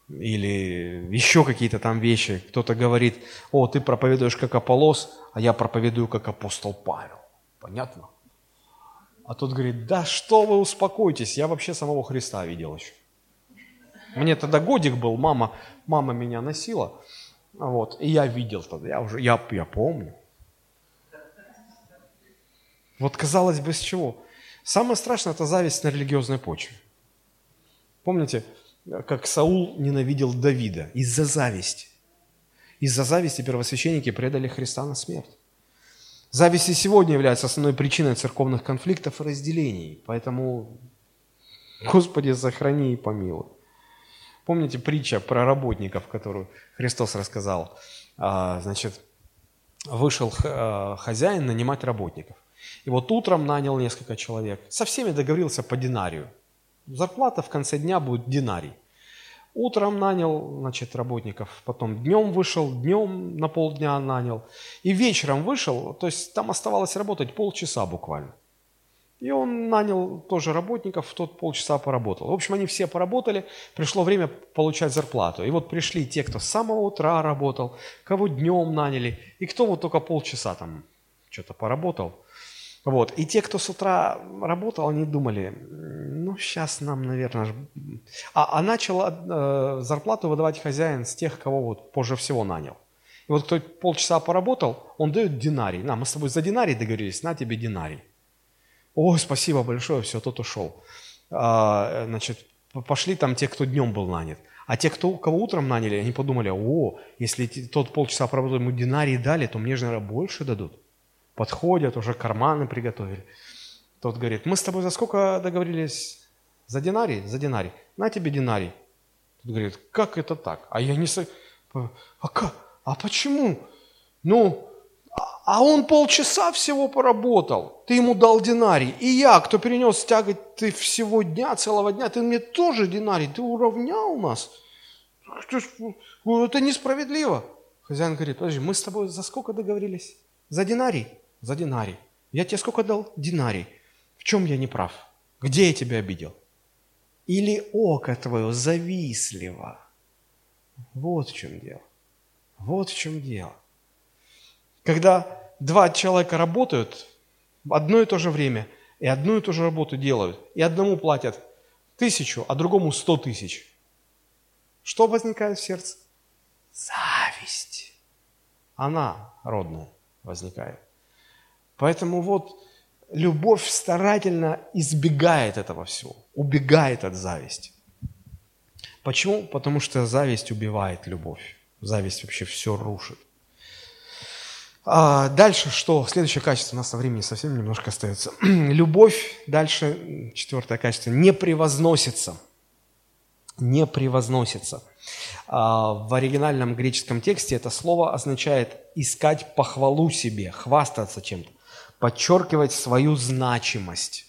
или еще какие-то там вещи. Кто-то говорит, о, ты проповедуешь как Аполос, а я проповедую как апостол Павел. Понятно? А тот говорит, да что вы успокойтесь, я вообще самого Христа видел еще. Мне тогда годик был, мама, мама меня носила, вот, и я видел тогда, я уже, я, я помню. Вот казалось бы, с чего? Самое страшное – это зависть на религиозной почве. Помните, как Саул ненавидел Давида из-за зависти. Из-за зависти первосвященники предали Христа на смерть. Зависть и сегодня является основной причиной церковных конфликтов и разделений. Поэтому, Господи, сохрани и помилуй. Помните притча про работников, которую Христос рассказал? А, значит, вышел а, хозяин нанимать работников. И вот утром нанял несколько человек. Со всеми договорился по динарию. Зарплата в конце дня будет динарий. Утром нанял, значит, работников, потом днем вышел, днем на полдня нанял. И вечером вышел, то есть там оставалось работать полчаса буквально. И он нанял тоже работников, в тот полчаса поработал. В общем, они все поработали, пришло время получать зарплату. И вот пришли те, кто с самого утра работал, кого днем наняли, и кто вот только полчаса там что-то поработал – вот. И те, кто с утра работал, они думали, ну, сейчас нам, наверное... А, а начал э, зарплату выдавать хозяин с тех, кого вот позже всего нанял. И вот кто полчаса поработал, он дает динарий. На, мы с тобой за динарий договорились, на тебе динарий. Ой, спасибо большое, все, тот ушел. А, значит, пошли там те, кто днем был нанят. А те, кто, кого утром наняли, они подумали, о, если тот полчаса поработал, ему динарий дали, то мне же, наверное, больше дадут подходят, уже карманы приготовили. Тот говорит, мы с тобой за сколько договорились? За динарий? За динарий. На тебе динарий. Тот говорит, как это так? А я не... А как? А почему? Ну, а он полчаса всего поработал. Ты ему дал динарий. И я, кто перенес тяготь ты всего дня, целого дня, ты мне тоже динарий. Ты уравнял нас. Это несправедливо. Хозяин говорит, подожди, мы с тобой за сколько договорились? За динарий? за динарий. Я тебе сколько дал? Динарий. В чем я не прав? Где я тебя обидел? Или око твое завистливо? Вот в чем дело. Вот в чем дело. Когда два человека работают одно и то же время, и одну и ту же работу делают, и одному платят тысячу, а другому сто тысяч, что возникает в сердце? Зависть. Она родная возникает. Поэтому вот любовь старательно избегает этого всего, убегает от зависти. Почему? Потому что зависть убивает любовь. Зависть вообще все рушит. А дальше что? Следующее качество, у нас со времени совсем немножко остается. Любовь, дальше четвертое качество, не превозносится. Не превозносится. А, в оригинальном греческом тексте это слово означает искать похвалу себе, хвастаться чем-то подчеркивать свою значимость.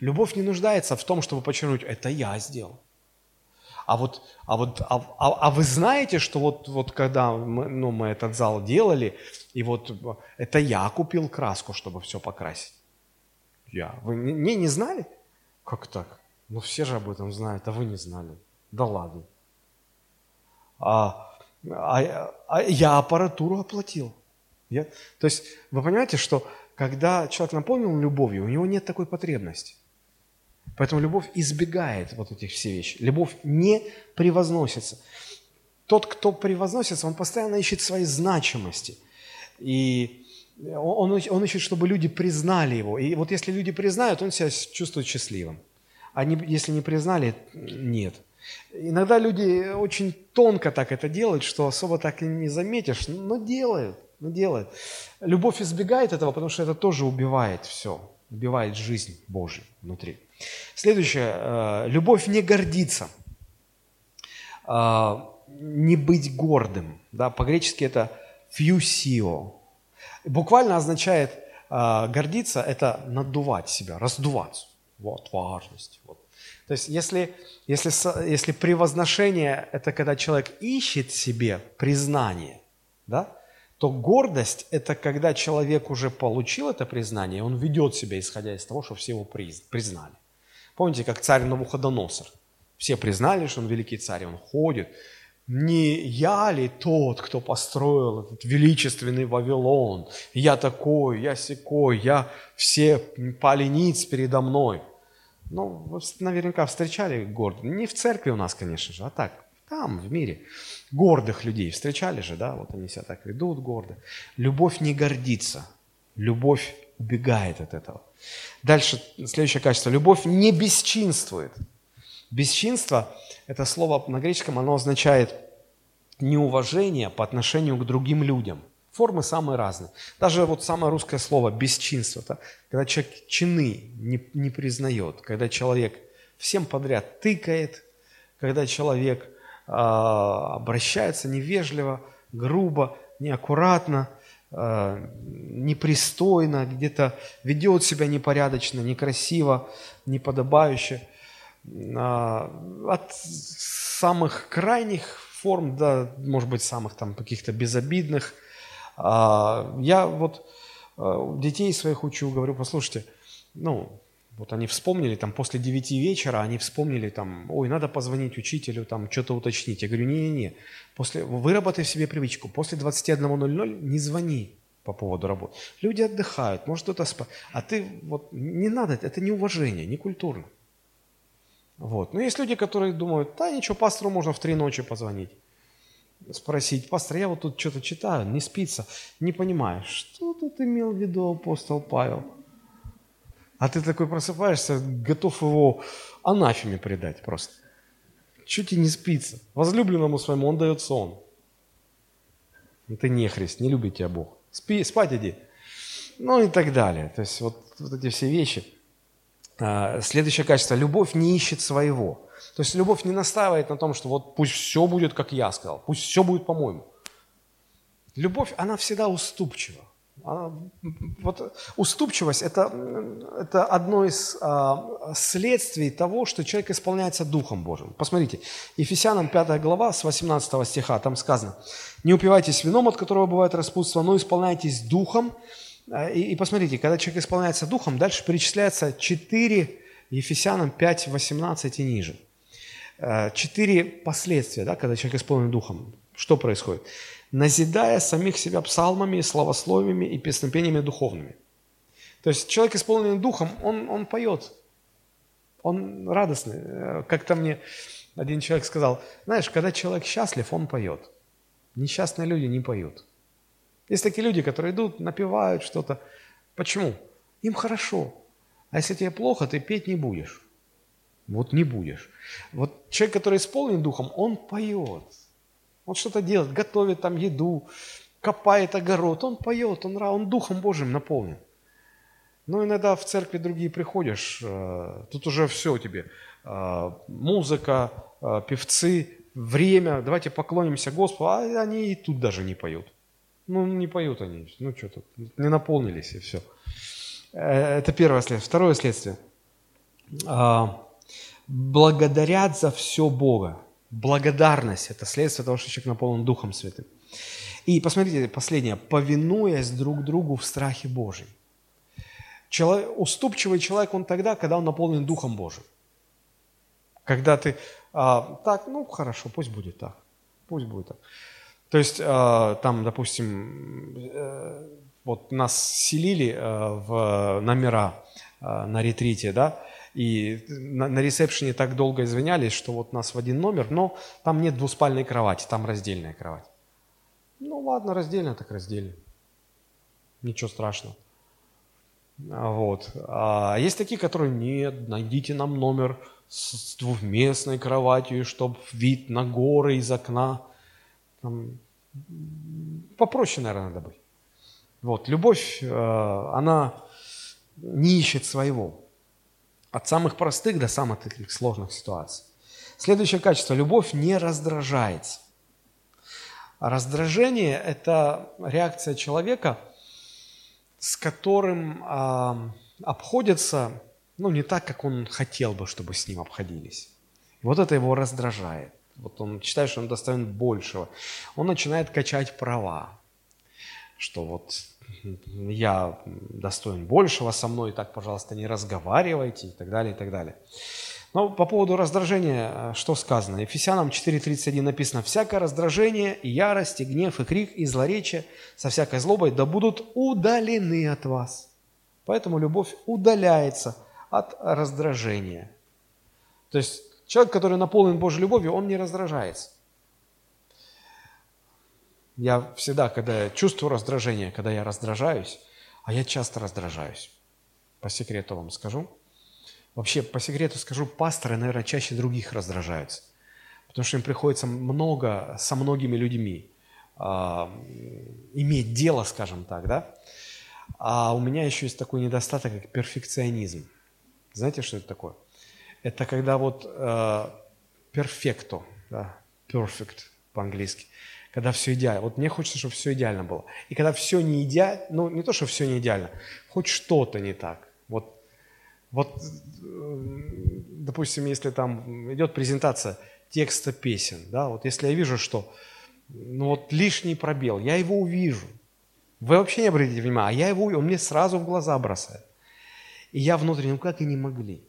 Любовь не нуждается в том, чтобы подчеркнуть, это я сделал. А вот, а вот, а, а, а вы знаете, что вот, вот когда мы, ну, мы этот зал делали, и вот это я купил краску, чтобы все покрасить. Я. Вы не, не знали? Как так? Ну все же об этом знают, а вы не знали. Да ладно. А, а, а я аппаратуру оплатил. Я, то есть вы понимаете, что когда человек наполнен любовью, у него нет такой потребности. Поэтому любовь избегает вот этих все вещи. Любовь не превозносится. Тот, кто превозносится, он постоянно ищет своей значимости. И он, он ищет, чтобы люди признали его. И вот если люди признают, он себя чувствует счастливым. А не, если не признали, нет. Иногда люди очень тонко так это делают, что особо так и не заметишь, но делают, но делают. Любовь избегает этого, потому что это тоже убивает все, убивает жизнь Божью внутри. Следующее. Э, любовь не гордится. Э, не быть гордым. Да, по-гречески это фьюсио. Буквально означает э, гордиться – это надувать себя, раздуваться. Вот важность. Вот. То есть если, если, если превозношение – это когда человек ищет себе признание, да, то гордость – это когда человек уже получил это признание, он ведет себя, исходя из того, что все его признали. Помните, как царь Навуходоносор? Все признали, что он великий царь, он ходит. Не я ли тот, кто построил этот величественный Вавилон? Я такой, я секой, я все пали ниц передо мной. Ну, вы наверняка встречали гордых. Не в церкви у нас, конечно же, а так, там, в мире. Гордых людей встречали же, да? Вот они себя так ведут гордо. Любовь не гордится. Любовь убегает от этого. Дальше, следующее качество. Любовь не бесчинствует. Бесчинство, это слово на греческом, оно означает неуважение по отношению к другим людям. Формы самые разные. Даже вот самое русское слово «бесчинство», это когда человек чины не, не признает, когда человек всем подряд тыкает, когда человек э, обращается невежливо, грубо, неаккуратно, непристойно, где-то ведет себя непорядочно, некрасиво, неподобающе. Э, от самых крайних форм до, может быть, самых там каких-то безобидных. Э, я вот э, детей своих учу, говорю, послушайте, ну, вот они вспомнили, там, после девяти вечера, они вспомнили, там, ой, надо позвонить учителю, там, что-то уточнить. Я говорю, не-не-не, после, выработай в себе привычку, после 21.00 не звони по поводу работы. Люди отдыхают, может кто-то спать. А ты, вот, не надо, это не уважение, не культурно. Вот. Но есть люди, которые думают, да, ничего, пастору можно в три ночи позвонить. Спросить, пастор, я вот тут что-то читаю, не спится, не понимаю, что тут имел в виду апостол Павел? А ты такой просыпаешься, готов его анафеме предать просто. Чуть и не спится. Возлюбленному своему он дает сон. Это не христ, не любит тебя Бог. Спи, спать иди. Ну и так далее. То есть вот, вот эти все вещи. А, следующее качество. Любовь не ищет своего. То есть любовь не настаивает на том, что вот пусть все будет, как я сказал, пусть все будет по-моему. Любовь, она всегда уступчива. А, вот уступчивость это, – это одно из а, следствий того, что человек исполняется Духом Божьим. Посмотрите, Ефесянам 5 глава с 18 стиха, там сказано, «Не упивайтесь вином, от которого бывает распутство, но исполняйтесь Духом». А, и, и посмотрите, когда человек исполняется Духом, дальше перечисляется 4 Ефесянам 5, 18 и ниже. А, четыре последствия, да, когда человек исполнен Духом. Что происходит? Назидая самих себя псалмами, славословиями и песнопениями духовными. То есть человек, исполненный духом, он, он поет, он радостный. Как-то мне один человек сказал, знаешь, когда человек счастлив, он поет. Несчастные люди не поют. Есть такие люди, которые идут, напевают что-то. Почему? Им хорошо. А если тебе плохо, ты петь не будешь. Вот не будешь. Вот человек, который исполнен духом, он поет. Он что-то делает, готовит там еду, копает огород, он поет, он, он Духом Божьим наполнен. Но иногда в церкви другие приходишь, э, тут уже все тебе. Э, музыка, э, певцы, время, давайте поклонимся Господу, а они и тут даже не поют. Ну, не поют они, ну что тут, не наполнились и все. Это первое следствие. Второе следствие. Благодарят за все Бога. Благодарность – это следствие того, что человек наполнен Духом Святым. И посмотрите, последнее. Повинуясь друг другу в страхе Божьем. Человек, уступчивый человек он тогда, когда он наполнен Духом Божьим. Когда ты, а, так, ну хорошо, пусть будет так, пусть будет так. То есть а, там, допустим, э, вот нас селили э, в номера э, на ретрите, да, и на, на ресепшене так долго извинялись, что вот нас в один номер, но там нет двуспальной кровати, там раздельная кровать. Ну ладно, раздельно так раздельно. Ничего страшного. А вот. А есть такие, которые, нет, найдите нам номер с двухместной кроватью, чтобы вид на горы из окна. Там, попроще, наверное, надо быть. Вот, любовь, э, она не ищет своего. От самых простых до самых таких сложных ситуаций. Следующее качество. Любовь не раздражается. Раздражение – это реакция человека, с которым э, обходятся, ну, не так, как он хотел бы, чтобы с ним обходились. И вот это его раздражает. Вот он считает, что он достоин большего. Он начинает качать права, что вот я достоин большего со мной, так, пожалуйста, не разговаривайте и так далее, и так далее. Но по поводу раздражения, э, что сказано? Ефесянам 4.31 написано, «Всякое раздражение, и ярость, и гнев, и крик, и злоречие со всякой злобой да будут удалены от вас». Поэтому любовь удаляется от раздражения. То есть человек, который наполнен Божьей любовью, он не раздражается. Я всегда, когда я чувствую раздражение, когда я раздражаюсь, а я часто раздражаюсь, по секрету вам скажу – Вообще, по секрету скажу, пасторы, наверное, чаще других раздражаются. Потому что им приходится много, со многими людьми э, иметь дело, скажем так, да? А у меня еще есть такой недостаток, как перфекционизм. Знаете, что это такое? Это когда вот э, perfecto, да, perfect по-английски, когда все идеально. Вот мне хочется, чтобы все идеально было. И когда все не идеально, ну не то, что все не идеально, хоть что-то не так. Вот вот, э, допустим, если там идет презентация текста песен, да, вот если я вижу, что ну вот лишний пробел, я его увижу. Вы вообще не обратите внимания, а я его, он мне сразу в глаза бросает. И я внутренне, ну как и не могли.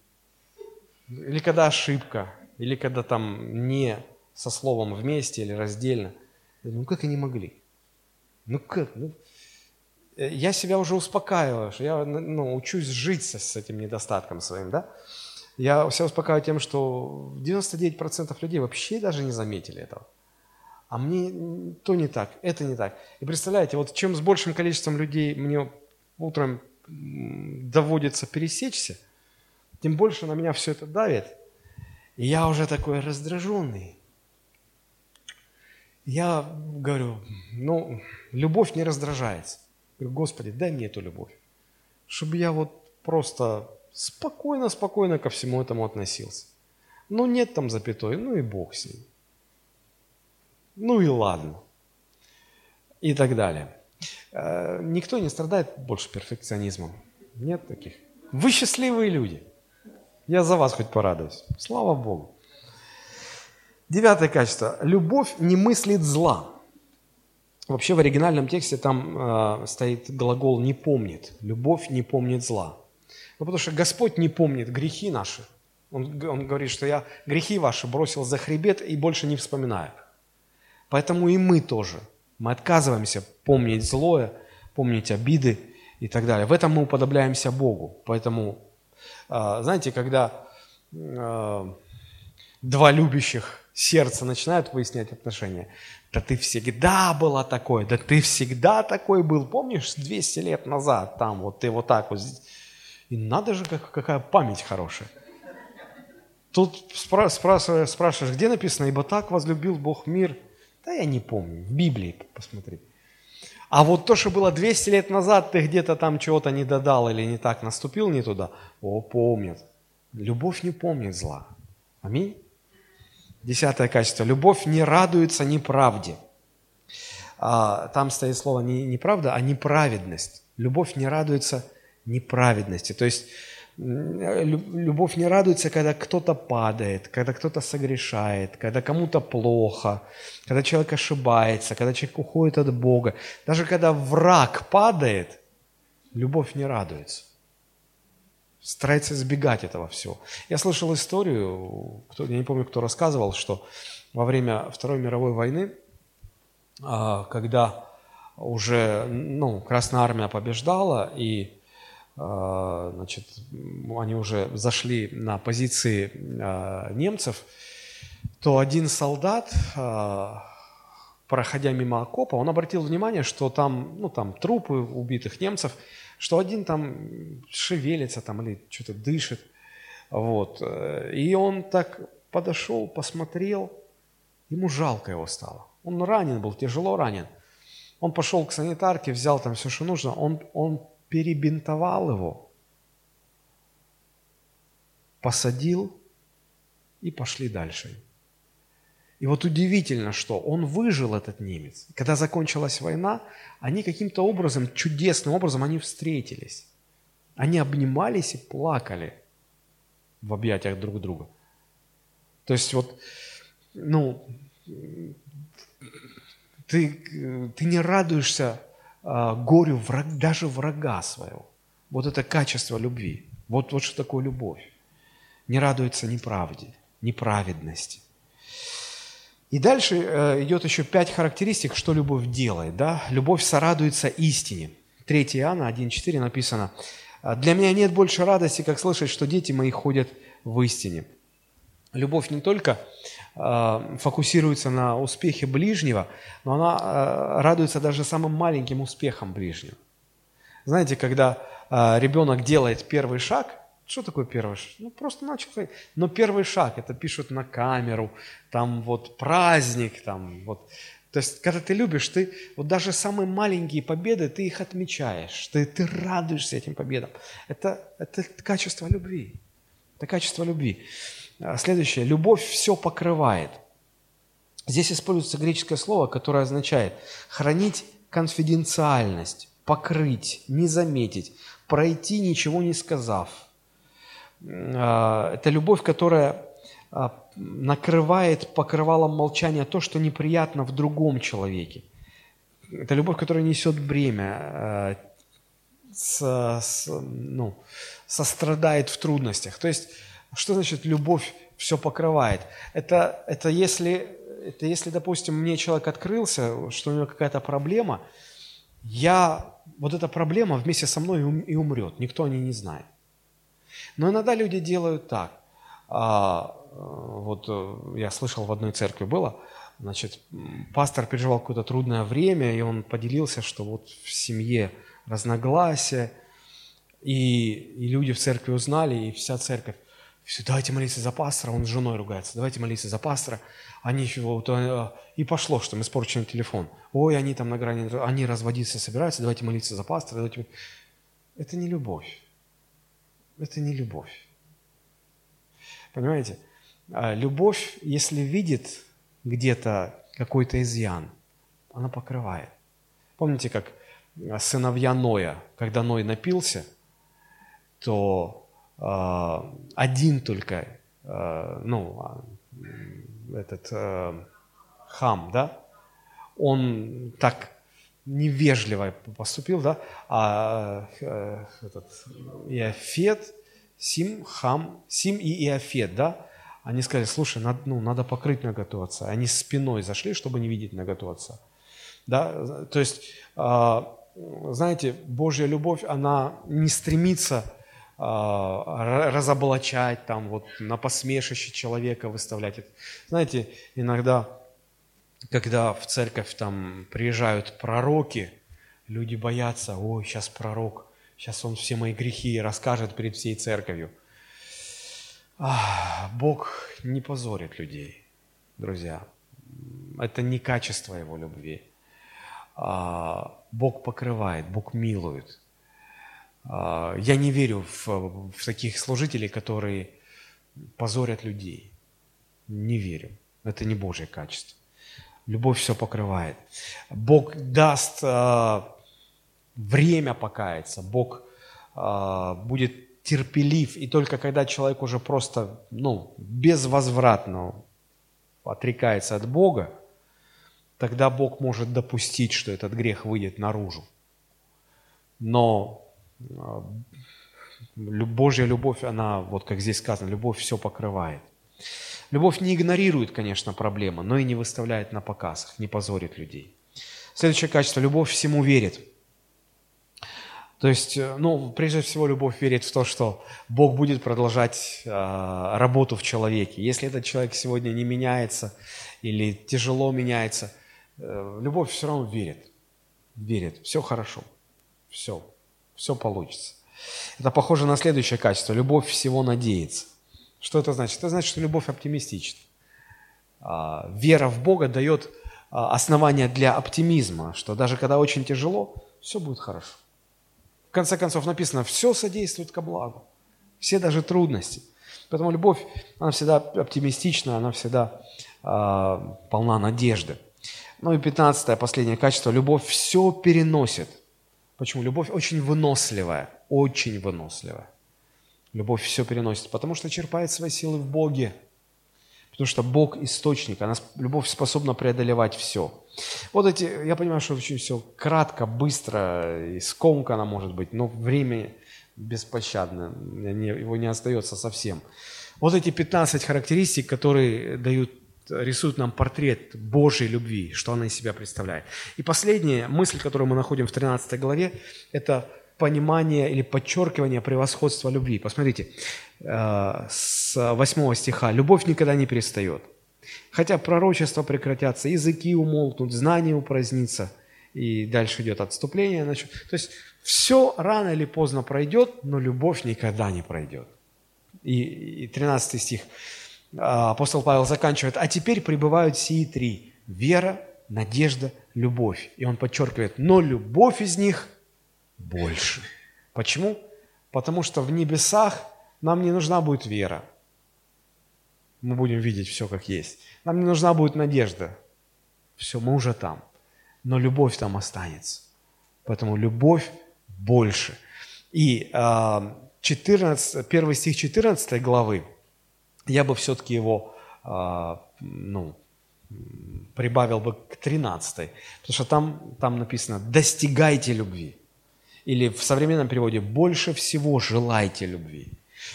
Или когда ошибка, или когда там не со словом вместе или раздельно. Ну как и не могли. Ну как? Ну, Э, я себя уже успокаиваю, что я ну, учусь жить с, с этим недостатком своим, да? Я себя успокаиваю тем, что 99% людей вообще даже не заметили этого. А мне то не так, это не так. И представляете, вот чем с большим количеством людей мне утром доводится пересечься, тем больше на меня все это давит. И я уже такой раздраженный. Я говорю, ну, любовь не раздражается. Говорю, Господи, дай мне эту любовь, чтобы я вот просто спокойно-спокойно ко всему этому относился. Ну, нет там запятой, ну и Бог с ним. Ну и ладно. И так далее. Э, никто не страдает больше перфекционизмом. Нет таких. Вы счастливые люди. Я за вас хоть порадуюсь. Слава Богу. Девятое качество. Любовь не мыслит зла. Вообще в оригинальном тексте там э, стоит глагол «не помнит». Любовь не помнит зла. Ну, потому что Господь не помнит грехи наши. Он, он говорит, что я грехи ваши бросил за хребет и больше не вспоминаю. Поэтому и мы тоже. Мы отказываемся помнить злое, помнить обиды и так далее. В этом мы уподобляемся Богу. Поэтому, э, знаете, когда э, два любящих сердца начинают выяснять отношения, да ты всегда была такой, да ты всегда такой был. Помнишь, 200 лет назад там вот ты вот так вот. И надо же, как, какая память хорошая. Тут спра- спрашиваешь, спрашиваешь, где написано, ибо так возлюбил Бог мир. Да я не помню, в Библии посмотри. А вот то, что было 200 лет назад, ты где-то там чего-то не додал или не так наступил не туда, о, помнит. Любовь не помнит зла. Аминь. Десятое качество. Любовь не радуется неправде. А, там стоит слово не неправда, а неправедность. Любовь не радуется неправедности. То есть Любовь не радуется, когда кто-то падает, когда кто-то согрешает, когда кому-то плохо, когда человек ошибается, когда человек уходит от Бога. Даже когда враг падает, любовь не радуется. Старается избегать этого всего. Я слышал историю, кто, я не помню, кто рассказывал, что во время Второй мировой войны, а, когда уже ну, Красная Армия побеждала, и а, значит, они уже зашли на позиции а, немцев, то один солдат, проходя мимо окопа, он обратил внимание, что там, ну, там трупы убитых немцев, что один там шевелится там или что-то дышит. Вот. И он так подошел, посмотрел, ему жалко его стало. Он ранен был, тяжело ранен. Он пошел к санитарке, взял там все, что нужно. Он, он перебинтовал его, посадил и пошли дальше. И вот удивительно, что он выжил, этот немец. Когда закончилась война, они каким-то образом, чудесным образом, они встретились. Они обнимались и плакали в объятиях друг друга. То есть вот, ну, ты, ты не радуешься а, горю враг, даже врага своего. Вот это качество любви. Вот, вот что такое любовь. Не радуется неправде, неправедности. И дальше э, идет еще пять характеристик, что любовь делает. Да? Любовь сорадуется истине. 3 Иоанна 1.4 написано, «Для меня нет больше радости, как слышать, что дети мои ходят в истине». Любовь не только э, фокусируется на успехе ближнего, но она э, радуется даже самым маленьким успехам ближнего. Знаете, когда ребенок делает первый шаг, что такое первый шаг? Ну, просто начал ходить. Но первый шаг, это пишут на камеру, там вот праздник, там вот. То есть, когда ты любишь, ты вот даже самые маленькие победы, ты их отмечаешь, ты, ты радуешься этим победам. Это, это качество любви. Это качество любви. А, следующее. Любовь все покрывает. Здесь используется греческое слово, которое означает хранить конфиденциальность, покрыть, не заметить, пройти, ничего не сказав. А, это любовь, которая а, накрывает покрывалом молчания то, что неприятно в другом человеке. Это любовь, которая несет бремя, с, с, ну, сострадает в трудностях. То есть что значит любовь все покрывает? Это, это, если, это если, допустим, мне человек открылся, что у него какая-то проблема, я, вот эта проблема вместе со мной и умрет, никто о ней не знает. Но иногда люди делают так. А, вот э, я слышал в одной церкви было, значит, пастор переживал какое-то трудное время, и он поделился, что вот в семье разногласия, и, и люди в церкви узнали, и вся церковь все, давайте молиться за пастора, он с женой ругается, давайте молиться за пастора. Они вот, э, и пошло, что им испорчен телефон. Ой, они там на грани, они разводиться собираются, давайте молиться за пастора. Давайте... Это не любовь. Это не любовь. Понимаете? А любовь, если видит где-то какой-то изъян, она покрывает. Помните, как сыновья Ноя, когда Ной напился, то а, один только, а, ну, а, этот хам, да, он так невежливо поступил, да, а э, этот Иофет, Сим, Хам, Сим и Иофет, да, они сказали, слушай, надо, ну, надо покрыть ноготу отца. Они спиной зашли, чтобы не видеть ноготу отца. Да? То есть, знаете, Божья любовь, она не стремится а, разоблачать, там, вот, на посмешище человека выставлять. Знаете, иногда, когда в церковь там приезжают пророки, люди боятся, ой, сейчас пророк, сейчас он все мои грехи расскажет перед всей церковью. Ах, Бог не позорит людей, друзья. Это не качество Его любви. А, Бог покрывает, Бог милует. А, я не верю в, в таких служителей, которые позорят людей. Не верю. Это не Божье качество. Любовь все покрывает. Бог даст э, время покаяться. Бог э, будет терпелив, и только когда человек уже просто, ну, безвозвратно отрекается от Бога, тогда Бог может допустить, что этот грех выйдет наружу. Но а, Божья любовь, она, вот как здесь сказано, любовь все покрывает. Любовь не игнорирует, конечно, проблемы, но и не выставляет на показ, не позорит людей. Следующее качество – любовь всему верит. То есть, э, ну, прежде всего, любовь верит в то, что Бог будет продолжать э, работу в человеке. Если этот человек сегодня не меняется или тяжело меняется, э, любовь все равно верит. Верит. Все хорошо. Все. Все получится. Это похоже на следующее качество. Любовь всего надеется. Что это значит? Это значит, что любовь оптимистична. А, вера в Бога дает а, основания для оптимизма, что даже когда очень тяжело, все будет хорошо. В конце концов написано, все содействует ко благу, все даже трудности. Поэтому любовь, она всегда оптимистична, она всегда э, полна надежды. Ну и пятнадцатое, последнее качество, любовь все переносит. Почему? Любовь очень выносливая, очень выносливая. Любовь все переносит, потому что черпает свои силы в Боге. Потому что Бог – источник, она, любовь способна преодолевать все. Вот эти, я понимаю, что очень все кратко, быстро и скомканно может быть, но время беспощадно, его не остается совсем. Вот эти 15 характеристик, которые дают, рисуют нам портрет Божьей любви, что она из себя представляет. И последняя мысль, которую мы находим в 13 главе, это понимание или подчеркивание превосходства любви. Посмотрите, э, с 8 стиха. «Любовь никогда не перестает. Хотя пророчества прекратятся, языки умолкнут, знание упразднится». И дальше идет отступление. То есть все рано или поздно пройдет, но любовь никогда не пройдет. И 13 стих. А, апостол Павел заканчивает. «А теперь пребывают сии три – вера, надежда, любовь». И он подчеркивает, но любовь из них больше. Почему? Потому что в небесах нам не нужна будет вера. Мы будем видеть все как есть. Нам не нужна будет надежда. Все, мы уже там. Но любовь там останется. Поэтому любовь больше. И 14, а, 1 стих 14 главы, я бы все-таки его а, ну, прибавил бы к 13, потому что там, там написано «достигайте любви». Или в современном переводе «больше всего желайте любви».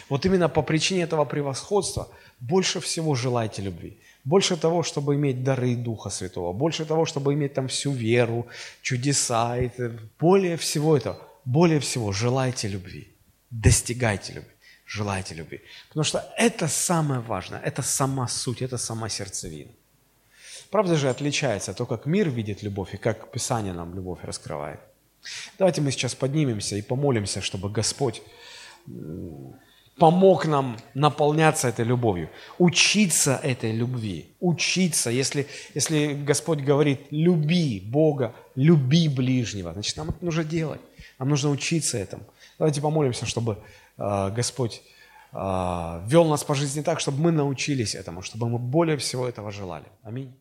Вот именно по причине этого превосходства больше всего желайте любви. Больше того, чтобы иметь дары Духа Святого, больше того, чтобы иметь там всю веру, чудеса, это, более всего этого, более всего желайте любви, достигайте любви, желайте любви. Потому что это самое важное, это сама суть, это сама сердцевина. Правда же отличается то, как мир видит любовь и как Писание нам любовь раскрывает. Давайте мы сейчас поднимемся и помолимся, чтобы Господь помог нам наполняться этой любовью, учиться этой любви, учиться. Если, если Господь говорит, люби Бога, люби ближнего, значит, нам это нужно делать, нам нужно учиться этому. Давайте помолимся, чтобы э, Господь э, вел нас по жизни так, чтобы мы научились этому, чтобы мы более всего этого желали. Аминь.